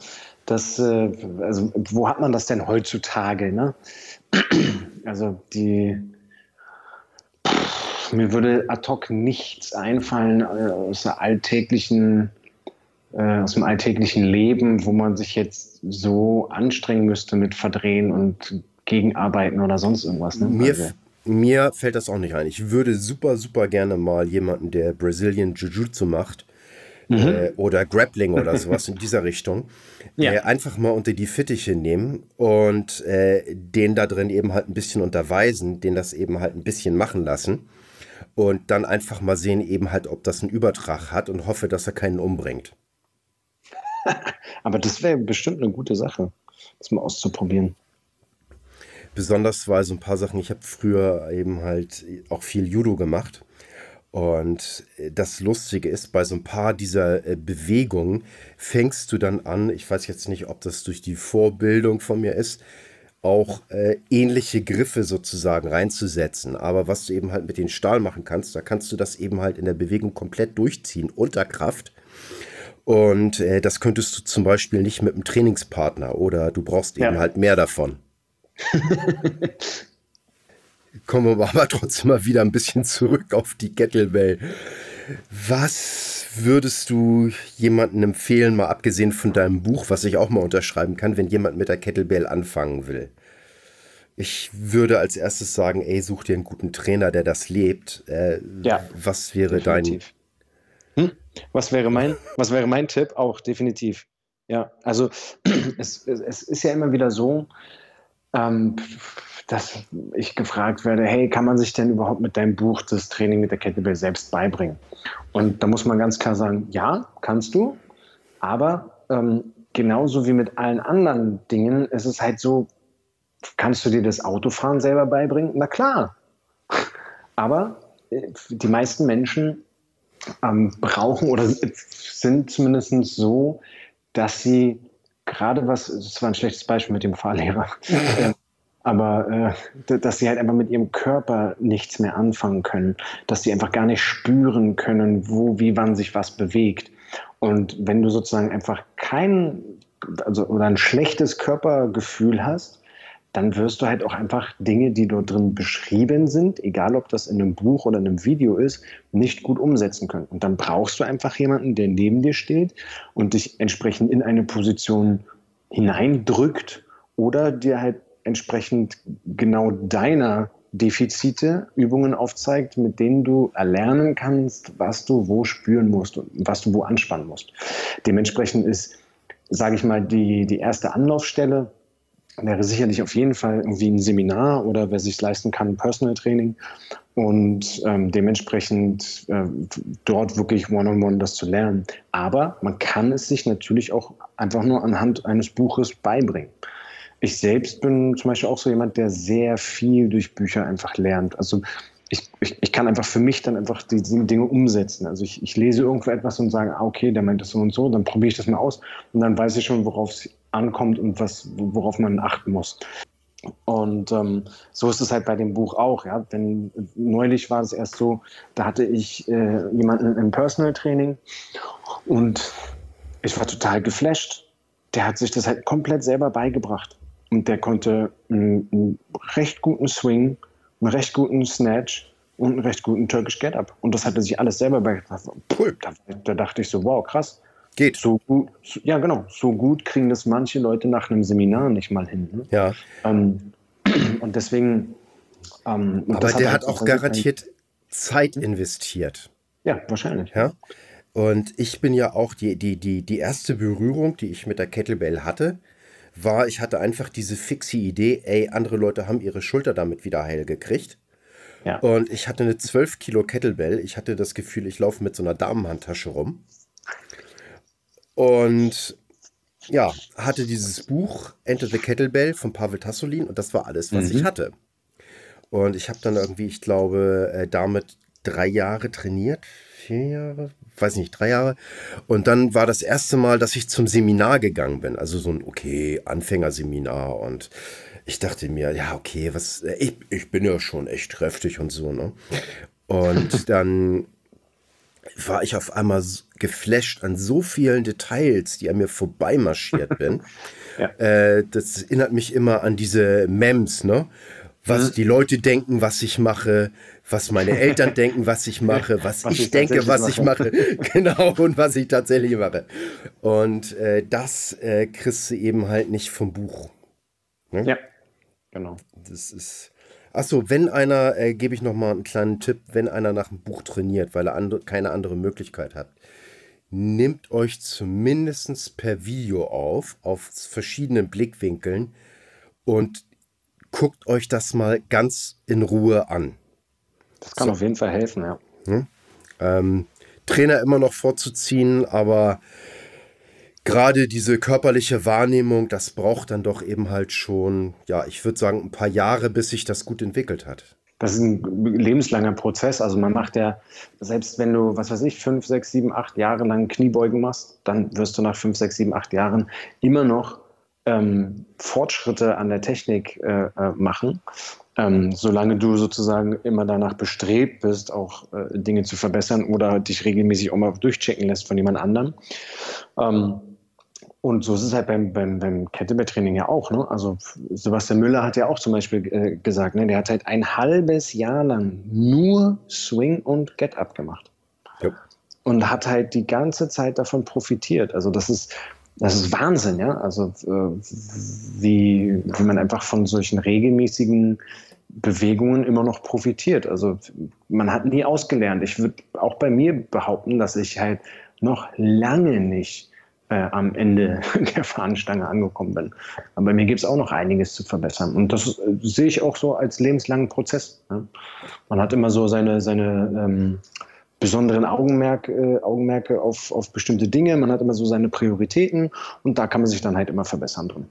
Dass, äh, also wo hat man das denn heutzutage? Ne? (clears throat) Also die, mir würde ad hoc nichts einfallen äh, aus alltäglichen äh, aus dem alltäglichen Leben, wo man sich jetzt so anstrengen müsste mit Verdrehen und Gegenarbeiten oder sonst irgendwas. Ne? Mir, also. mir fällt das auch nicht ein. Ich würde super, super gerne mal jemanden, der Brazilian Jiu-Jitsu macht, mhm. äh, oder Grappling oder sowas in (laughs) dieser Richtung, ja. äh, einfach mal unter die Fittiche nehmen und äh, den da drin eben halt ein bisschen unterweisen, den das eben halt ein bisschen machen lassen und dann einfach mal sehen eben halt, ob das einen Übertrag hat und hoffe, dass er keinen umbringt. (laughs) Aber das wäre bestimmt eine gute Sache, das mal auszuprobieren. Besonders weil so ein paar Sachen, ich habe früher eben halt auch viel Judo gemacht. Und das Lustige ist, bei so ein paar dieser äh, Bewegungen fängst du dann an, ich weiß jetzt nicht, ob das durch die Vorbildung von mir ist, auch äh, ähnliche Griffe sozusagen reinzusetzen. Aber was du eben halt mit den Stahl machen kannst, da kannst du das eben halt in der Bewegung komplett durchziehen unter Kraft. Und äh, das könntest du zum Beispiel nicht mit einem Trainingspartner oder du brauchst eben ja. halt mehr davon. (laughs) Kommen wir aber trotzdem mal wieder ein bisschen zurück auf die Kettlebell. Was würdest du jemandem empfehlen, mal abgesehen von deinem Buch, was ich auch mal unterschreiben kann, wenn jemand mit der Kettlebell anfangen will? Ich würde als erstes sagen, ey, such dir einen guten Trainer, der das lebt. Äh, ja, was wäre definitiv. dein hm? Was wäre mein, was wäre mein Tipp? Auch definitiv. Ja, also (clears throat) es, es ist ja immer wieder so, ähm, dass ich gefragt werde, hey, kann man sich denn überhaupt mit deinem Buch das Training mit der Kettlebell selbst beibringen? Und da muss man ganz klar sagen, ja, kannst du, aber ähm, genauso wie mit allen anderen Dingen ist es halt so, kannst du dir das Autofahren selber beibringen? Na klar. (laughs) Aber äh, die meisten Menschen ähm, brauchen oder sind zumindest so, dass sie gerade was, das war ein schlechtes Beispiel mit dem Fahrlehrer, (laughs) äh, aber äh, dass sie halt einfach mit ihrem Körper nichts mehr anfangen können, dass sie einfach gar nicht spüren können, wo, wie, wann sich was bewegt. Und wenn du sozusagen einfach kein, also oder ein schlechtes Körpergefühl hast, dann wirst du halt auch einfach Dinge, die dort drin beschrieben sind, egal ob das in einem Buch oder in einem Video ist, nicht gut umsetzen können. Und dann brauchst du einfach jemanden, der neben dir steht und dich entsprechend in eine Position hineindrückt oder dir halt entsprechend genau deiner Defizite, Übungen aufzeigt, mit denen du erlernen kannst, was du wo spüren musst und was du wo anspannen musst. Dementsprechend ist, sage ich mal, die, die erste Anlaufstelle wäre sicherlich auf jeden Fall irgendwie ein Seminar oder wer sich leisten kann, ein Personal Training und ähm, dementsprechend äh, dort wirklich one-on-one -on -one das zu lernen. Aber man kann es sich natürlich auch einfach nur anhand eines Buches beibringen. Ich selbst bin zum Beispiel auch so jemand, der sehr viel durch Bücher einfach lernt. Also ich, ich, ich kann einfach für mich dann einfach die Dinge umsetzen. Also ich, ich lese irgendwo etwas und sage, ah, okay, der meint das so und so, dann probiere ich das mal aus und dann weiß ich schon, worauf es ankommt und was, worauf man achten muss. Und ähm, so ist es halt bei dem Buch auch. Ja? Denn neulich war es erst so, da hatte ich äh, jemanden im Personal Training und ich war total geflasht der hat sich das halt komplett selber beigebracht. Und der konnte einen, recht guten Swing, einen recht guten Snatch und einen recht guten Turkish Get-Up. Und das hat er sich alles selber beigebracht. Da, da dachte ich so, wow, krass. Geht. So gut, so, ja, genau. So gut kriegen das manche Leute nach einem Seminar nicht mal hin. Ne? Ja. Ähm, (clears throat) und deswegen. Ähm, und Aber der hat auch garantiert Zeit investiert. Ja, wahrscheinlich. Ja. Und ich bin ja auch die, die, die, die erste Berührung, die ich mit der Kettlebell hatte, war, ich hatte einfach diese fixe Idee, ey, andere Leute haben ihre Schulter damit wieder heil gekriegt. Ja. Und ich hatte eine 12 Kilo Kettlebell. Ich hatte das Gefühl, ich laufe mit so einer Damenhandtasche rum. Und ja, hatte dieses Buch Enter the Kettlebell von Pavel Tassolin und das war alles, was mhm. ich hatte. Und ich habe dann irgendwie, ich glaube, äh, damit drei Jahre trainiert, vier Jahre, weiß nicht, drei Jahre. Und dann war das erste Mal, dass ich zum Seminar gegangen bin. Also so ein, okay, Anfängerseminar. Und ich dachte mir, ja, okay, was, ich, ich bin ja schon echt kräftig und so, ne? Und (laughs) dann war ich auf einmal geflasht an so vielen Details, die an mir vorbeimarschiert bin. (laughs) ja. äh, das erinnert mich immer an diese Mems, ne? Was mhm. die Leute denken, was ich mache, was meine Eltern denken, was ich mache, was, was ich, ich denke, was mache. ich mache. (laughs) genau, und was ich tatsächlich mache. Und äh, das äh, kriegst du eben halt nicht vom Buch. Ne? Ja, genau. Das ist. Achso, wenn einer, äh, gebe ich nochmal einen kleinen Tipp, wenn einer nach dem Buch trainiert, weil er and keine andere Möglichkeit hat, nehmt euch zumindest per Video auf, auf verschiedenen Blickwinkeln und guckt euch das mal ganz in Ruhe an. Das kann so. auf jeden Fall helfen, ja. Hm? Ähm, Trainer immer noch vorzuziehen, aber gerade diese körperliche Wahrnehmung, das braucht dann doch eben halt schon, ja, ich würde sagen, ein paar Jahre, bis sich das gut entwickelt hat. Das ist ein lebenslanger Prozess. Also man macht ja, selbst wenn du, was weiß ich, fünf, sechs, sieben, acht Jahre lang Kniebeugen machst, dann wirst du nach fünf, sechs, sieben, acht Jahren immer noch ähm, Fortschritte an der Technik äh, äh, machen. Ähm, solange du sozusagen immer danach bestrebt bist, auch äh, Dinge zu verbessern oder dich regelmäßig auch mal durchchecken lässt von jemand anderem. Ähm, und so ist es halt beim, beim, beim Kettlebell-Training ja auch. Ne? Also Sebastian Müller hat ja auch zum Beispiel äh, gesagt, ne? der hat halt ein halbes Jahr lang nur Swing und Get-Up gemacht. Ja. Und hat halt die ganze Zeit davon profitiert. Also das ist, das ist Wahnsinn, ja. Also äh, wie, wie man einfach von solchen regelmäßigen Bewegungen immer noch profitiert. Also man hat nie ausgelernt. Ich würde auch bei mir behaupten, dass ich halt noch lange nicht äh, am Ende (laughs) der Fahnenstange angekommen bin. Aber bei mir gibt es auch noch einiges zu verbessern. Und das äh, sehe ich auch so als lebenslangen Prozess. Ja. Man hat immer so seine, seine ähm, besonderen Augenmerk, äh, Augenmerke auf, auf bestimmte Dinge. Man hat immer so seine Prioritäten und da kann man sich dann halt immer verbessern drin.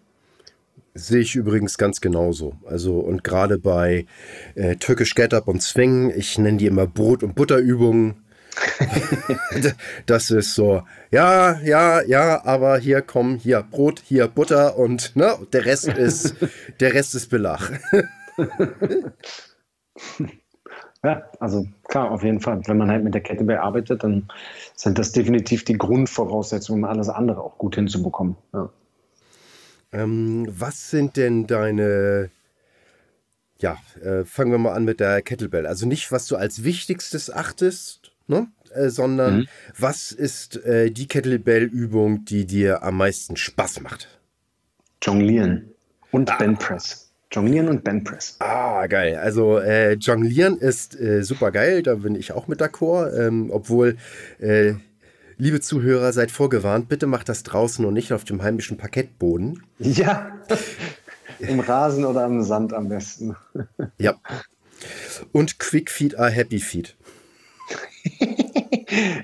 Sehe ich übrigens ganz genauso. Also und gerade bei äh, Türkisch Get Up und Swing, ich nenne die immer Brot- und Butterübungen (laughs) das ist so, ja, ja, ja, aber hier kommen hier Brot, hier Butter und ne, der Rest ist, (laughs) der Rest ist Belach. (laughs) ja, also klar, auf jeden Fall. Wenn man halt mit der Kette bearbeitet, dann sind das definitiv die Grundvoraussetzungen, um alles andere auch gut hinzubekommen. Ja. Ähm, was sind denn deine ja, äh, fangen wir mal an mit der Kettlebell. Also nicht, was du als wichtigstes achtest, ne? Äh, sondern mhm. was ist äh, die Kettlebell-Übung, die dir am meisten Spaß macht? Jonglieren und ah. Bandpress. Jonglieren und Bandpress. Ah, geil. Also äh, Jonglieren ist äh, super geil, da bin ich auch mit d'accord. Ähm, obwohl, äh, liebe Zuhörer, seid vorgewarnt, bitte macht das draußen und nicht auf dem heimischen Parkettboden. Ja, (laughs) im Rasen oder am Sand am besten. ja. Und Quick Feet are Happy Feet. (laughs)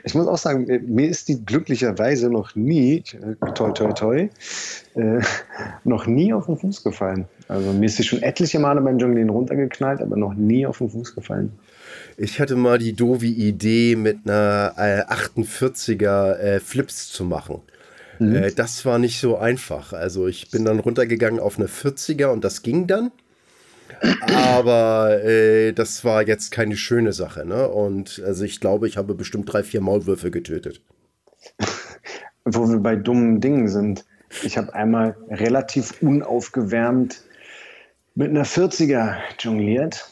ich muss auch sagen, mir ist die glücklicherweise noch nie, äh, toi, toi, toi, äh, noch nie auf den Fuß gefallen. Also mir ist sie schon etliche Male beim Jonglieren runtergeknallt, aber noch nie auf den Fuß gefallen. Ich hatte mal die doofe Idee, mit einer äh, 48er äh, Flips zu machen. Mhm. Äh, das war nicht so einfach. Also ich bin dann runtergegangen auf eine 40er und das ging dann. Aber äh, das war jetzt keine schöne Sache. Ne? Und also ich glaube, ich habe bestimmt drei, vier Maulwürfe getötet. (laughs) Wo wir bei dummen Dingen sind. ich habe einmal relativ unaufgewärmt mit einer 40er jongliert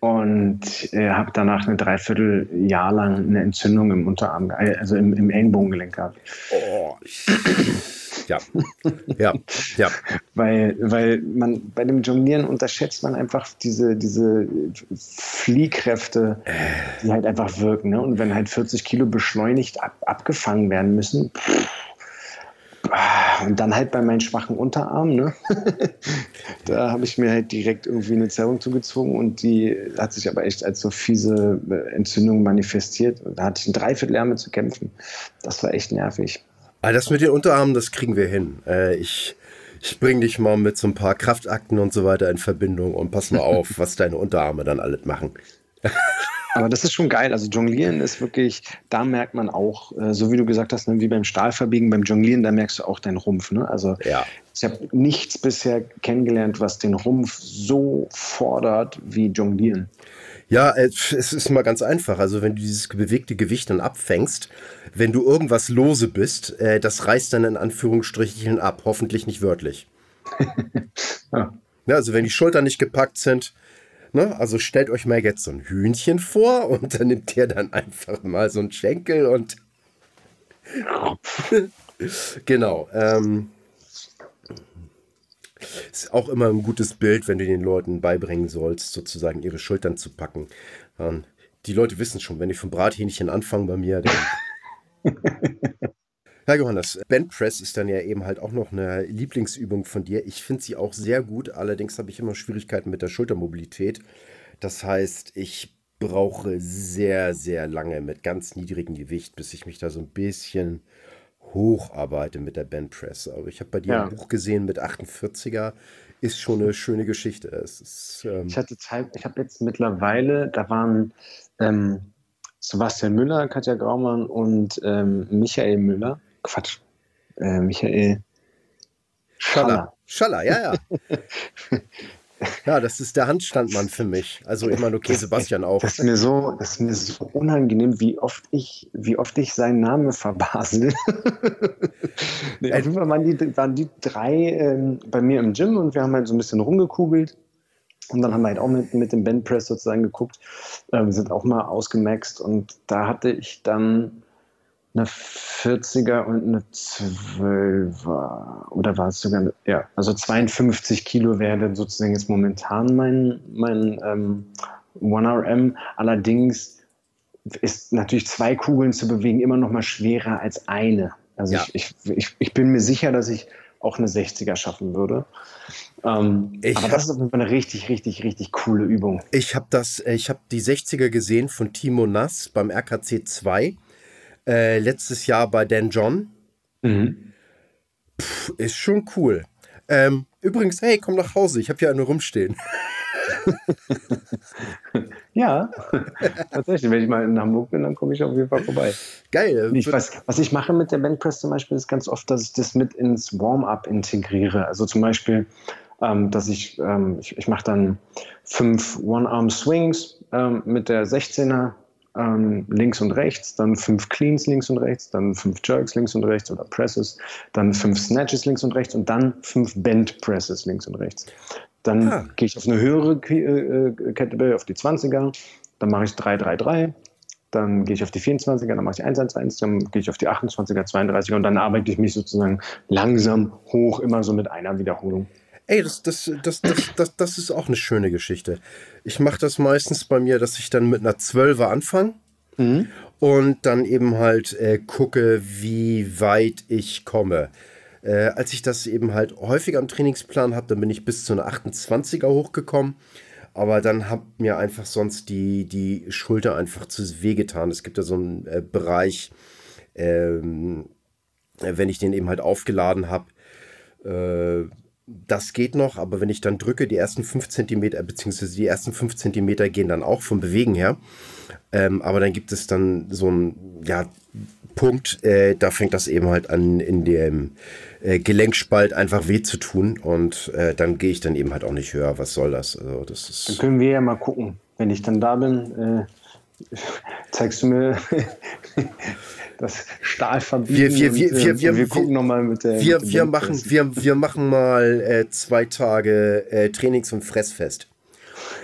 und äh, habe danach ein Dreivierteljahr lang eine Entzündung im Unterarm, also im, im Ellenbogengelenk gehabt. Oh. Ja, ja, ja. (laughs) Weil, weil man bei dem Jonglieren unterschätzt man einfach diese, diese Fliehkräfte, die halt einfach wirken. Ne? Und wenn halt 40 Kilo beschleunigt ab, abgefangen werden müssen, pff, und dann halt bei meinen schwachen Unterarmen, ne? (laughs) da habe ich mir halt direkt irgendwie eine Zerrung zugezogen und die hat sich aber echt als so fiese Entzündung manifestiert. Da hatte ich ein Dreivierteljahr mit zu kämpfen. Das war echt nervig. Aber das mit den Unterarmen, das kriegen wir hin. Äh, ich ich bringe dich mal mit so ein paar Kraftakten und so weiter in Verbindung und pass mal auf, (laughs) was deine Unterarme dann alles machen. (laughs) Aber das ist schon geil. Also Jonglieren ist wirklich, da merkt man auch, äh, so wie du gesagt hast, ne, wie beim Stahlverbiegen, beim Jonglieren, da merkst du auch deinen Rumpf. Ne? Also ja. ich habe nichts bisher kennengelernt, was den Rumpf so fordert wie Jonglieren. Ja, es ist mal ganz einfach. Also wenn du dieses bewegte Gewicht dann abfängst, wenn du irgendwas lose bist, äh, das reißt dann in Anführungsstrichen ab. Hoffentlich nicht wörtlich. (laughs) ja. ja. also wenn die Schultern nicht gepackt sind, ne, also stellt euch mal jetzt so ein Hühnchen vor (laughs) und dann nimmt ihr dann einfach mal so einen Schenkel und (laughs) genau. Ähm, ist auch immer ein gutes Bild, wenn du den Leuten beibringen sollst, sozusagen ihre Schultern zu packen. Ähm, die Leute wissen schon, wenn ich vom Brathähnchen anfange bei mir, dann. (laughs) Herr Johannes, Bandpress ist dann ja eben halt auch noch eine Lieblingsübung von dir. Ich finde sie auch sehr gut, allerdings habe ich immer Schwierigkeiten mit der Schultermobilität. Das heißt, ich brauche sehr, sehr lange mit ganz niedrigem Gewicht, bis ich mich da so ein bisschen hocharbeite mit der Bandpress. Aber ich habe bei dir ja. ein Buch gesehen mit 48er. Ist schon eine schöne Geschichte. Ist, ähm ich hatte Zeit, ich habe jetzt mittlerweile, da waren ähm, Sebastian Müller, Katja Graumann und ähm, Michael Müller. Quatsch. Äh, Michael Schaller. Schaller, ja, ja. (laughs) Ja, das ist der Handstandmann für mich. Also ich meine, okay, Sebastian auch. Das ist mir so, das ist mir so unangenehm, wie oft ich, wie oft ich seinen Namen verbasel. (laughs) nee, auf jeden Fall waren die, waren die drei ähm, bei mir im Gym und wir haben halt so ein bisschen rumgekugelt. Und dann haben wir halt auch mit, mit dem Bandpress sozusagen geguckt. Ähm, sind auch mal ausgemaxt und da hatte ich dann eine 40er und eine 12er. Oder war es sogar, eine, ja, also 52 Kilo wäre dann sozusagen jetzt momentan mein, mein ähm, 1RM. Allerdings ist natürlich zwei Kugeln zu bewegen immer noch mal schwerer als eine. Also ja. ich, ich, ich, ich bin mir sicher, dass ich auch eine 60er schaffen würde. Ähm, aber das ist eine richtig, richtig, richtig coole Übung. Ich habe das, ich habe die 60er gesehen von Timo Nass beim RKC 2 äh, letztes Jahr bei Dan John. Mhm. Puh, ist schon cool. Ähm, übrigens, hey, komm nach Hause, ich habe hier eine rumstehen. (laughs) ja, tatsächlich. Wenn ich mal in Hamburg bin, dann komme ich auf jeden Fall vorbei. Geil. Ich weiß, was ich mache mit der Bandpress zum Beispiel, ist ganz oft, dass ich das mit ins Warm-up integriere. Also zum Beispiel, ähm, dass ich, ähm, ich, ich mache dann fünf One-Arm-Swings ähm, mit der 16er ähm, links und rechts, dann fünf Cleans links und rechts, dann fünf Jerks links und rechts oder Presses, dann fünf Snatches links und rechts und dann fünf Bent Presses links und rechts. Dann ah. gehe ich auf eine höhere äh, Kettlebell, auf die 20er, dann mache ich 3, 3, 3, dann gehe ich auf die 24er, dann mache ich 1, 1, 1, dann gehe ich auf die 28er, 32er und dann arbeite ich mich sozusagen langsam hoch, immer so mit einer Wiederholung. Ey, das, das, das, das, das, das ist auch eine schöne Geschichte. Ich mache das meistens bei mir, dass ich dann mit einer Zwölfer anfange mhm. und dann eben halt äh, gucke, wie weit ich komme. Äh, als ich das eben halt häufiger am Trainingsplan habe, dann bin ich bis zu einer 28er hochgekommen. Aber dann hat mir einfach sonst die, die Schulter einfach zu weh getan. Es gibt da so einen äh, Bereich, ähm, wenn ich den eben halt aufgeladen habe, äh, das geht noch, aber wenn ich dann drücke, die ersten 5 cm, beziehungsweise die ersten 5 cm gehen dann auch vom Bewegen her. Ähm, aber dann gibt es dann so einen ja, Punkt, äh, da fängt das eben halt an, in dem äh, Gelenkspalt einfach weh zu tun. Und äh, dann gehe ich dann eben halt auch nicht höher. Was soll das? Also, das ist dann können wir ja mal gucken. Wenn ich dann da bin, äh, (laughs) zeigst du mir das Stahl verbieten. Wir, wir, wir, wir, wir, wir gucken nochmal mit der. Wir, mit wir, machen, wir, wir machen mal äh, zwei Tage äh, Trainings- und Fressfest.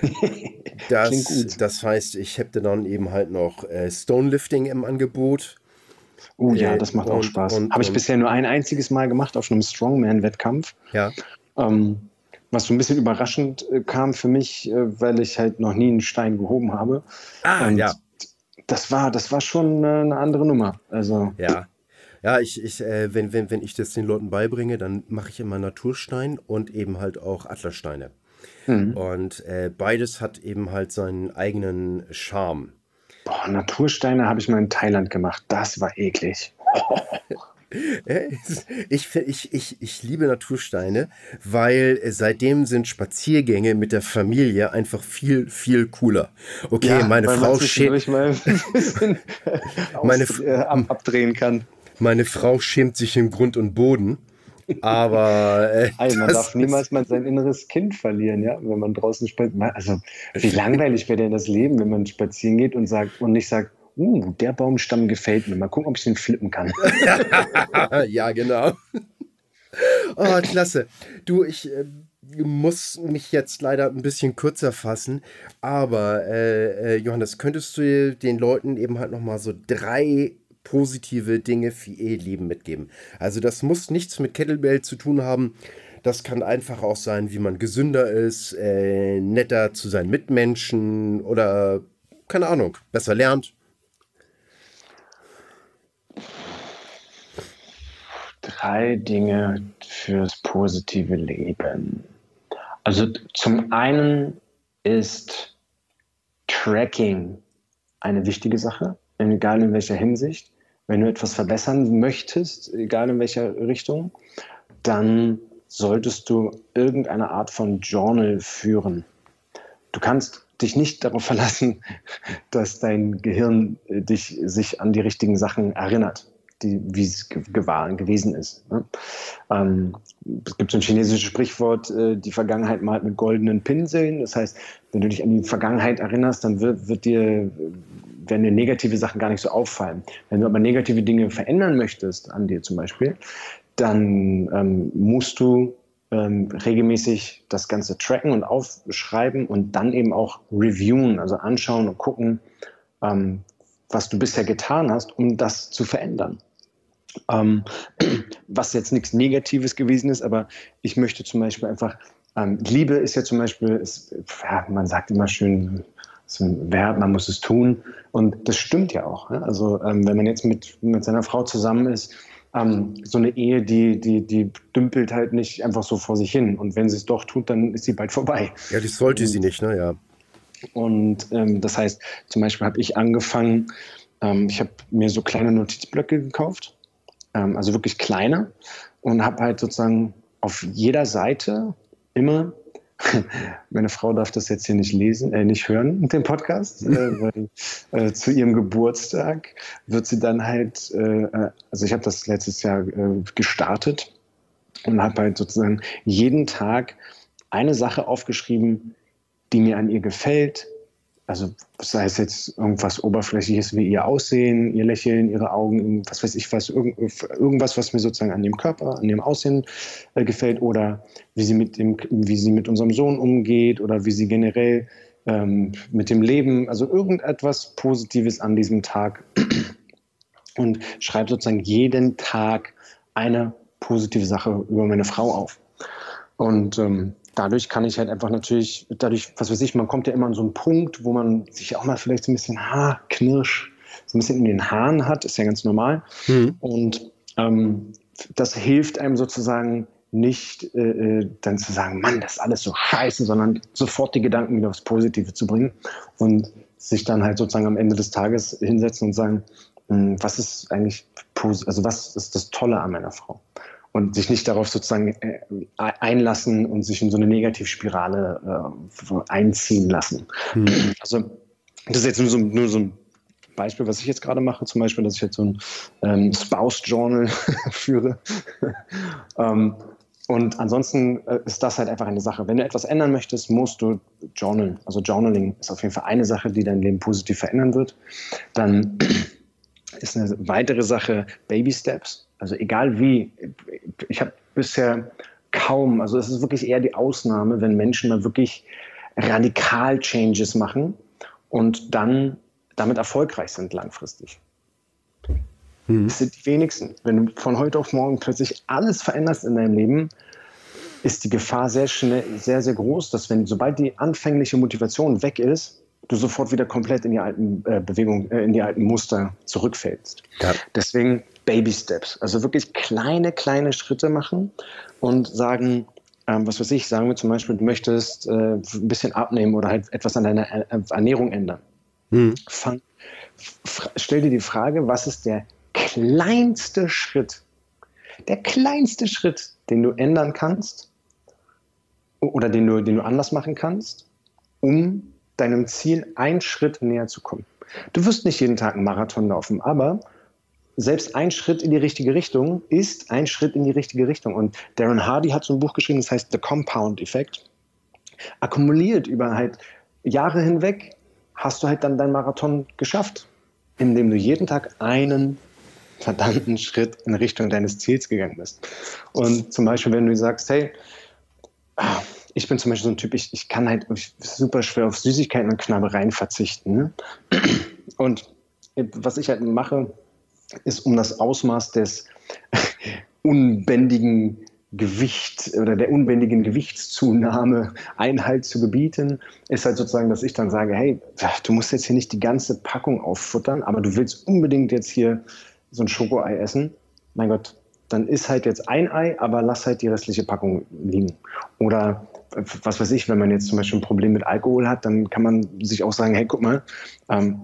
(laughs) Das, das heißt, ich hätte dann eben halt noch äh, Stonelifting im Angebot. Oh ja, äh, das macht und, auch Spaß. Habe ich bisher nur ein einziges Mal gemacht auf einem Strongman-Wettkampf. Ja. Ähm, was so ein bisschen überraschend äh, kam für mich, äh, weil ich halt noch nie einen Stein gehoben habe. Ah, und ja. Das war, das war schon eine andere Nummer. Also. Ja. Ja, ich, ich, äh, wenn, wenn, wenn ich das den Leuten beibringe, dann mache ich immer Naturstein und eben halt auch Adlersteine. Mhm. Und äh, beides hat eben halt seinen eigenen Charme. Boah, Natursteine habe ich mal in Thailand gemacht. Das war eklig. (laughs) Ich, ich, ich, ich liebe Natursteine, weil seitdem sind Spaziergänge mit der Familie einfach viel, viel cooler. Okay, ja, meine Frau schämt. (laughs) meine, äh, abdrehen kann. Meine Frau schämt sich im Grund und Boden. Aber äh, (laughs) hey, man darf niemals mal sein inneres Kind verlieren, ja, wenn man draußen spaziert. Also wie langweilig wäre denn das Leben, wenn man spazieren geht und sagt und nicht sagt, uh, der Baumstamm gefällt mir. Mal gucken, ob ich den flippen kann. (laughs) (laughs) ja, genau. Oh, klasse. Du, ich äh, muss mich jetzt leider ein bisschen kürzer fassen, aber äh, äh, Johannes, könntest du den Leuten eben halt nochmal so drei positive Dinge für ihr Leben mitgeben? Also das muss nichts mit Kettlebell zu tun haben. Das kann einfach auch sein, wie man gesünder ist, äh, netter zu seinen Mitmenschen oder keine Ahnung, besser lernt. Drei Dinge fürs positive Leben. Also zum einen ist Tracking eine wichtige Sache, egal in welcher Hinsicht. Wenn du etwas verbessern möchtest, egal in welcher Richtung, dann solltest du irgendeine Art von Journal führen. Du kannst dich nicht darauf (laughs) verlassen, dass dein Gehirn äh, dich, sich an die richtigen Sachen erinnert die, wie es gewesen ist. Ne? Ähm, es gibt so ein chinesisches Sprichwort, äh, die Vergangenheit malt mit goldenen Pinseln. Das heißt, wenn du dich an die Vergangenheit erinnerst, dann wird, wird dir, werden dir negative Sachen gar nicht so auffallen. Wenn du aber negative Dinge verändern möchtest, an dir zum Beispiel, dann ähm, musst du ähm, regelmäßig das Ganze tracken und aufschreiben und dann eben auch reviewen, also anschauen und gucken, ähm, was du bisher getan hast, um das zu verändern. Ähm, (clears throat) was jetzt nichts Negatives gewesen ist, aber ich möchte zum Beispiel einfach, ähm, Liebe ist ja zum Beispiel, ist, ja, man sagt immer schön, es ist ein Verb, man muss es tun. Und das stimmt ja auch. Ne? Also ähm, wenn man jetzt mit, mit seiner Frau zusammen ist, ähm, so eine Ehe, die, die, die dümpelt halt nicht einfach so vor sich hin. Und wenn sie es doch tut, dann ist sie bald vorbei. Ja, das sollte sie nicht, ne? Ja. Und ähm, das heißt, zum Beispiel habe ich angefangen, ähm, ich habe mir so kleine Notizblöcke gekauft ähm, also wirklich kleiner und habe halt sozusagen auf jeder Seite immer (laughs) meine Frau darf das jetzt hier nicht lesen, äh, nicht hören, (laughs) den Podcast, äh, (laughs) weil äh, zu ihrem Geburtstag wird sie dann halt, äh, äh also ich habe das letztes Jahr äh, gestartet und habe halt sozusagen jeden Tag eine Sache aufgeschrieben, die mir an ihr gefällt, also sei es jetzt irgendwas Oberflächliches wie ihr Aussehen, ihr Lächeln, ihre Augen, was weiß ich was, irgendwas, was mir sozusagen an dem Körper, an dem Aussehen äh, gefällt oder wie sie, mit dem, wie sie mit unserem Sohn umgeht oder wie sie generell ähm, mit dem Leben, also irgendetwas Positives an diesem Tag und schreibe sozusagen jeden Tag eine positive Sache über meine Frau auf. Und ähm, dadurch kann ich halt einfach natürlich, dadurch, was weiß ich, man kommt ja immer an so einen Punkt, wo man sich auch mal vielleicht so ein bisschen ha, knirsch, so ein bisschen in den Haaren hat, ist ja ganz normal. Mhm. Und ähm, das hilft einem sozusagen nicht äh, äh, dann zu sagen, Mann, das ist alles so scheiße, sondern sofort die Gedanken wieder aufs Positive zu bringen und sich dann halt sozusagen am Ende des Tages hinsetzen und sagen, hm, was ist eigentlich, also was ist das Tolle an meiner Frau? Und sich nicht darauf sozusagen äh, einlassen und sich in so eine Negativspirale äh, einziehen lassen. Mhm. Also das ist jetzt nur so, nur so ein Beispiel, was ich jetzt gerade mache, zum Beispiel, dass ich jetzt so ein ähm, Spouse-Journal (laughs) führe. ähm, und ansonsten äh, ist das halt einfach eine Sache. Wenn du etwas ändern möchtest, musst du journalen. Also Journaling ist auf jeden Fall eine Sache, die dein Leben positiv verändern wird. Dann (clears throat) ist eine weitere Sache Baby Steps. Also egal wie, ich habe bisher kaum, also es ist wirklich eher die Ausnahme, wenn Menschen mal wirklich radikal Changes machen und dann damit erfolgreich sind langfristig. Mhm. Das sind die wenigsten. Wenn du von heute auf morgen plötzlich alles veränderst in deinem Leben, ist die Gefahr sehr schnell, sehr, sehr groß, dass wenn, sobald die anfängliche Motivation weg ist, du sofort wieder komplett in die alten äh, Bewegungen, äh, in die alten Muster zurückfällst. Ja. Deswegen Baby Steps. Also wirklich kleine, kleine Schritte machen und sagen, ähm, was weiß ich, sagen wir zum Beispiel, du möchtest äh, ein bisschen abnehmen oder halt etwas an deiner äh, Ernährung ändern. Mhm. Fang, stell dir die Frage, was ist der kleinste Schritt, der kleinste Schritt, den du ändern kannst oder den du, den du anders machen kannst, um deinem Ziel einen Schritt näher zu kommen. Du wirst nicht jeden Tag einen Marathon laufen, aber selbst ein Schritt in die richtige Richtung ist ein Schritt in die richtige Richtung. Und Darren Hardy hat so ein Buch geschrieben, das heißt The Compound Effect. Akkumuliert über halt Jahre hinweg hast du halt dann deinen Marathon geschafft, indem du jeden Tag einen verdammten Schritt in Richtung deines Ziels gegangen bist. Und zum Beispiel, wenn du sagst, hey, ich bin zum Beispiel so ein Typ, ich, ich kann halt super schwer auf Süßigkeiten und Knabbereien verzichten. Ne? Und was ich halt mache, ist um das Ausmaß des (laughs) unbändigen Gewicht oder der unbändigen Gewichtszunahme Einhalt zu gebieten, ist halt sozusagen, dass ich dann sage, hey, du musst jetzt hier nicht die ganze Packung auffuttern, aber du willst unbedingt jetzt hier so ein Schokoei essen. Mein Gott, dann isst halt jetzt ein Ei, aber lass halt die restliche Packung liegen. Oder was weiß ich, wenn man jetzt zum Beispiel ein Problem mit Alkohol hat, dann kann man sich auch sagen, hey, guck mal, ähm,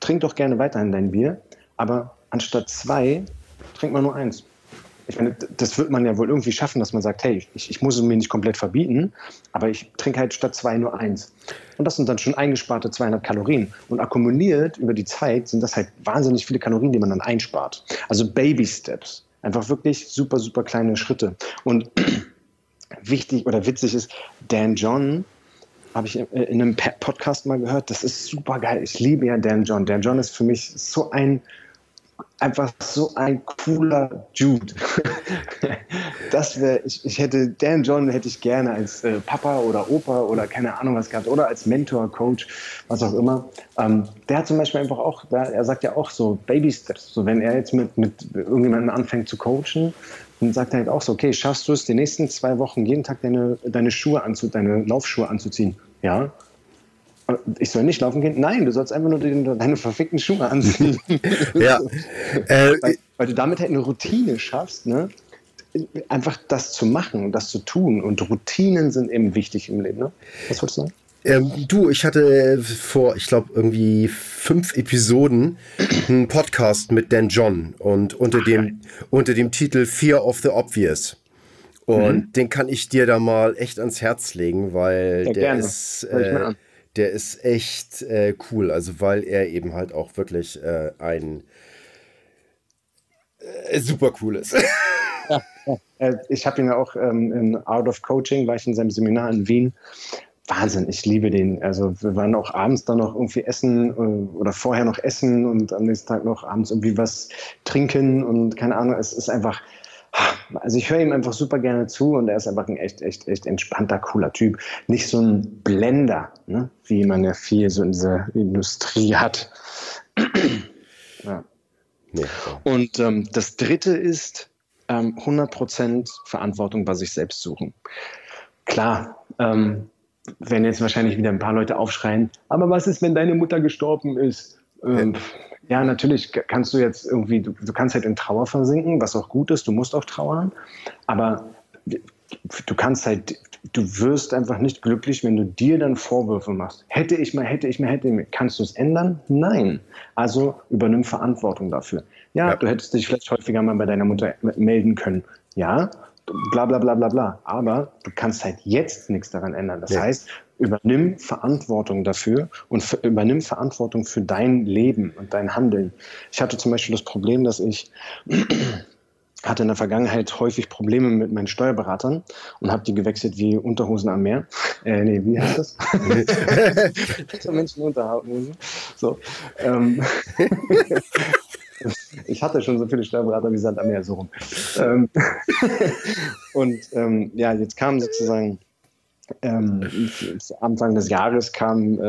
trink doch gerne weiterhin dein Bier, aber anstatt zwei, trink mal nur eins. Ich meine, das wird man ja wohl irgendwie schaffen, dass man sagt, hey, ich, ich muss es mir nicht komplett verbieten, aber ich trinke halt statt zwei nur eins. Und das sind dann schon eingesparte 200 Kalorien. Und akkumuliert über die Zeit sind das halt wahnsinnig viele Kalorien, die man dann einspart. Also Baby Steps. Einfach wirklich super, super kleine Schritte. Und (clears throat) wichtig oder witzig ist, Dan John habe ich in einem Podcast mal gehört, das ist super geil. Ich liebe ja Dan John. Dan John ist für mich so ein einfach so ein cooler Jude. (laughs) das wäre, ich, ich hätte, Dan John hätte ich gerne als äh, Papa oder Opa oder keine Ahnung was gehabt oder als Mentor, Coach, was auch immer. Ähm, der hat zum Beispiel einfach auch, der, er sagt ja auch so Baby Steps. So wenn er jetzt mit, mit irgendjemandem anfängt zu coachen, dann sagt er halt auch so, okay, schaffst du es, die nächsten zwei Wochen jeden Tag deine, deine Schuhe anzu, deine Laufschuhe anzuziehen? Ja, ich soll nicht laufen gehen? Nein, du sollst einfach nur deine verfickten Schuhe anziehen. (laughs) ja. Äh, (laughs) weil, weil, du damit halt eine Routine schaffst, ne? einfach das zu machen und das zu tun. Und Routinen sind eben wichtig im Leben. Ne? Was wolltest du sagen? Ähm, du, ich hatte vor, ich glaube, irgendwie fünf Episoden einen Podcast mit Dan John und unter Ach, dem, unter dem Titel Fear of the Obvious. Und mhm. den kann ich dir da mal echt ans Herz legen, weil ja, der gerne. ist. Äh, der ist echt äh, cool. Also, weil er eben halt auch wirklich äh, ein äh, super cool ist. (laughs) ja, ja. Äh, ich habe ihn ja auch ähm, in Out of Coaching, war ich in seinem Seminar in Wien. Wahnsinn, ich liebe den. Also wir waren auch abends dann noch irgendwie essen äh, oder vorher noch essen und am nächsten Tag noch abends irgendwie was trinken und keine Ahnung. Es ist einfach, also ich höre ihm einfach super gerne zu und er ist einfach ein echt, echt, echt entspannter, cooler Typ. Nicht so ein Blender, ne? wie man ja viel so in dieser Industrie hat. (clears throat) ja. Ja. Und ähm, das dritte ist ähm, 100% Verantwortung bei sich selbst suchen. Klar, ähm, wenn jetzt wahrscheinlich wieder ein paar Leute aufschreien, aber was ist, wenn deine Mutter gestorben ist? Ähm, ja, natürlich kannst du jetzt irgendwie, du, du, kannst halt in Trauer versinken, was auch gut ist, du musst auch trauern, aber du kannst halt, du wirst einfach nicht glücklich, wenn du dir dann Vorwürfe machst. Hätte ich mal, hätte ich mal, hätte ich mal. Kannst du es ändern? Nein. Also übernimm Verantwortung dafür. Ja, ja, du hättest dich vielleicht häufiger mal bei deiner Mutter melden können. Ja, bla bla bla bla bla. Aber du kannst halt jetzt nichts daran ändern. Das ja. heißt, übernimm Verantwortung dafür und übernimm Verantwortung für dein Leben und dein Handeln. Ich hatte zum Beispiel das Problem, dass ich (clears throat) hatte in der Vergangenheit häufig Probleme mit meinen Steuerberatern und habe die gewechselt wie Unterhosen am Meer. (laughs) Äh, nee, wie heißt das? (laughs) so Menschen Unterhosen. So. Ähm. (laughs) ich hatte schon so viele Steuerberater wie Sand am Meer so rum. Ähm, und ähm, ja, jetzt kam sozusagen ähm, Anfang des Jahres kam äh,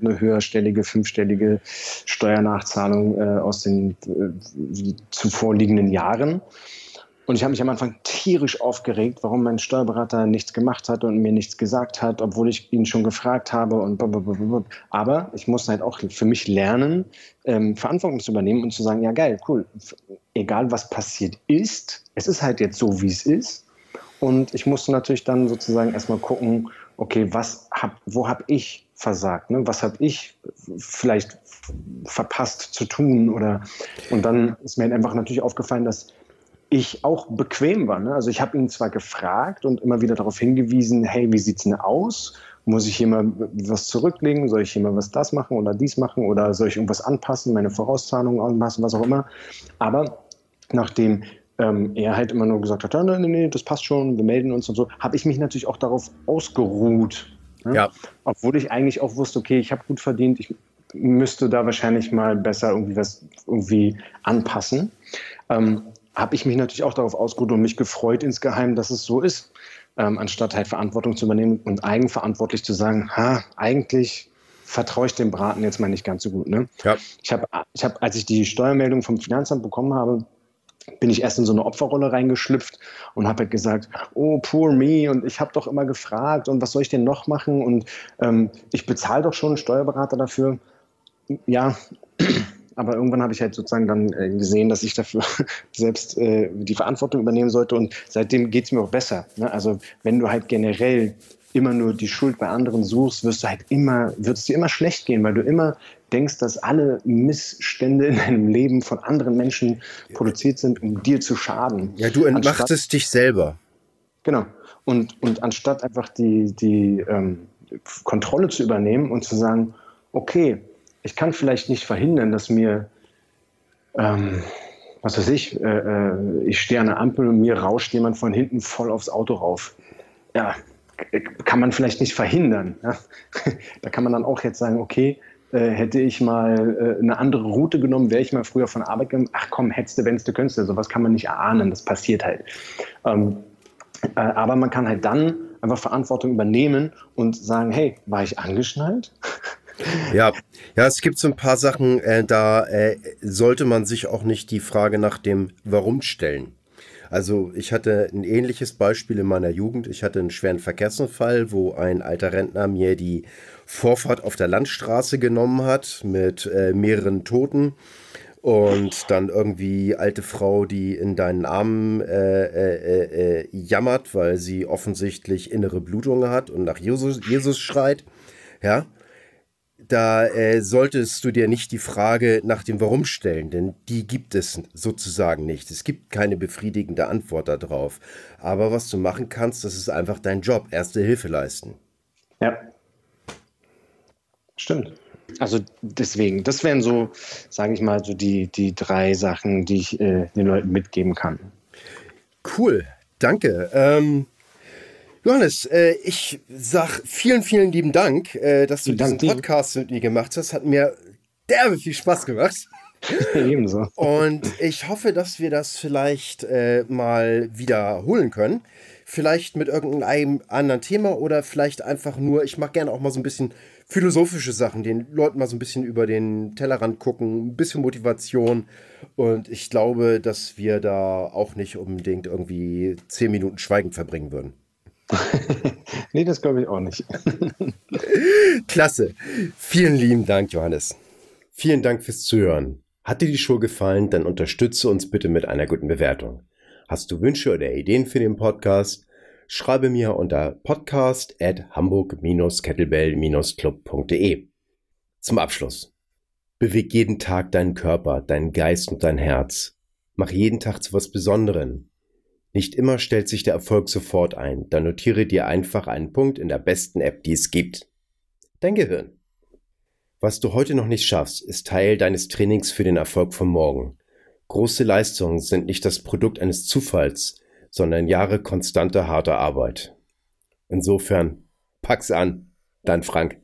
eine höherstellige, fünfstellige Steuernachzahlung äh, aus den äh, zuvor liegenden Jahren. Und ich habe mich am Anfang tierisch aufgeregt, warum mein Steuerberater nichts gemacht hat und mir nichts gesagt hat, obwohl ich ihn schon gefragt habe. Und blablabla. aber ich muss halt auch für mich lernen, ähm, Verantwortung zu übernehmen und zu sagen, ja geil, cool, egal was passiert ist, es ist halt jetzt so, wie es ist. Und ich musste natürlich dann sozusagen erstmal gucken, okay, was hab, wo habe ich versagt? Ne? Was habe ich vielleicht verpasst zu tun? Oder und dann ist mir einfach natürlich aufgefallen, dass ich auch bequem war. Ne? Also ich habe ihn zwar gefragt und immer wieder darauf hingewiesen, hey, wie sieht's denn aus? Muss ich hier mal was zurücklegen? Soll ich hier mal was das machen oder dies machen? Oder soll ich irgendwas anpassen, meine Vorauszahlungen anpassen, was auch immer? Aber nachdem ähm, er halt immer nur gesagt hat, nee, nee, nee, das passt schon, wir melden uns und so, habe ich mich natürlich auch darauf ausgeruht. Ne? Ja. Obwohl ich eigentlich auch wusste, okay, ich habe gut verdient, ich müsste da wahrscheinlich mal besser irgendwie was irgendwie anpassen. Ähm, habe ich mich natürlich auch darauf ausgeruht und mich gefreut insgeheim, dass es so ist, ähm, anstatt halt Verantwortung zu übernehmen und eigenverantwortlich zu sagen, ha, eigentlich vertraue ich dem Braten jetzt mal nicht ganz so gut. Ne? Ja. Ich habe, ich hab, als ich die Steuermeldung vom Finanzamt bekommen habe, bin ich erst in so eine Opferrolle reingeschlüpft und habe halt gesagt, oh, poor me und ich habe doch immer gefragt und was soll ich denn noch machen und ähm, ich bezahle doch schon einen Steuerberater dafür. Ja, (clears throat) aber irgendwann habe ich halt sozusagen dann äh, gesehen, dass ich dafür (laughs) selbst äh, die Verantwortung übernehmen sollte und seitdem geht es mir auch besser. Ne? Also wenn du halt generell immer nur die Schuld bei anderen suchst, wirst du halt immer, wird es dir immer schlecht gehen, weil du immer denkst, dass alle Missstände in deinem Leben von anderen Menschen produziert sind, um dir zu schaden. Ja, du entmachtest dich selber. Genau. Und, und anstatt einfach die, die ähm, Kontrolle zu übernehmen und zu sagen, okay, ich kann vielleicht nicht verhindern, dass mir, ähm, was weiß ich, äh, äh, ich stehe an der Ampel und mir rauscht jemand von hinten voll aufs Auto rauf. Ja, kann man vielleicht nicht verhindern. Ja? (laughs) Da kann man dann auch jetzt sagen, okay, hätte ich mal äh, eine andere Route genommen, wäre ich mal früher von Arbeit gegangen, ach komm, hättest du, wenn's du könntest, sowas kann man nicht erahnen, das passiert halt. Ähm, äh, aber man kann halt dann einfach Verantwortung übernehmen und sagen, hey, war ich angeschnallt? (laughs) Ja, ja, es gibt so ein paar Sachen, äh, da äh, sollte man sich auch nicht die Frage nach dem Warum stellen. Also ich hatte ein ähnliches Beispiel in meiner Jugend. Ich hatte einen schweren Verkehrsunfall, wo ein alter Rentner mir die Vorfahrt auf der Landstraße genommen hat mit äh, mehreren Toten und dann irgendwie alte Frau, die in deinen Armen äh, äh, äh, jammert, weil sie offensichtlich innere Blutungen hat und nach Jesus, Jesus schreit. Ja, da äh, solltest du dir nicht die Frage nach dem Warum stellen, denn die gibt es sozusagen nicht. Es gibt keine befriedigende Antwort darauf. Aber was du machen kannst, das ist einfach dein Job, erste Hilfe leisten. Ja. Stimmt. Also deswegen, das wären so, sage ich mal, so die, die drei Sachen, die ich äh, den Leuten mitgeben kann. Cool, danke. Ähm, Johannes, äh, ich sag vielen, vielen lieben Dank, äh, dass du Dank diesen Podcast mit mir gemacht hast. Hat mir derbe viel Spaß gemacht. (laughs) Ebenso. Und ich hoffe, dass wir das vielleicht äh, mal wiederholen können. Vielleicht mit irgendeinem anderen Thema oder vielleicht einfach nur, ich mache gerne auch mal so ein bisschen philosophische Sachen, den Leuten mal so ein bisschen über den Tellerrand gucken, ein bisschen Motivation. Und ich glaube, dass wir da auch nicht unbedingt irgendwie zehn Minuten schweigend verbringen würden. Nee, das glaube ich auch nicht. Klasse. Vielen lieben Dank, Johannes. Vielen Dank fürs Zuhören. Hat dir die Show gefallen, dann unterstütze uns bitte mit einer guten Bewertung. Hast du Wünsche oder Ideen für den Podcast? Schreibe mir unter podcast at hamburg-kettlebell-club.de. Zum Abschluss. Beweg jeden Tag deinen Körper, deinen Geist und dein Herz. Mach jeden Tag zu was Besonderem. Nicht immer stellt sich der Erfolg sofort ein, dann notiere dir einfach einen Punkt in der besten App, die es gibt. Dein Gehirn. Was du heute noch nicht schaffst, ist Teil deines Trainings für den Erfolg von morgen. Große Leistungen sind nicht das Produkt eines Zufalls, sondern Jahre konstanter harter Arbeit. Insofern, pack's an, dein Frank.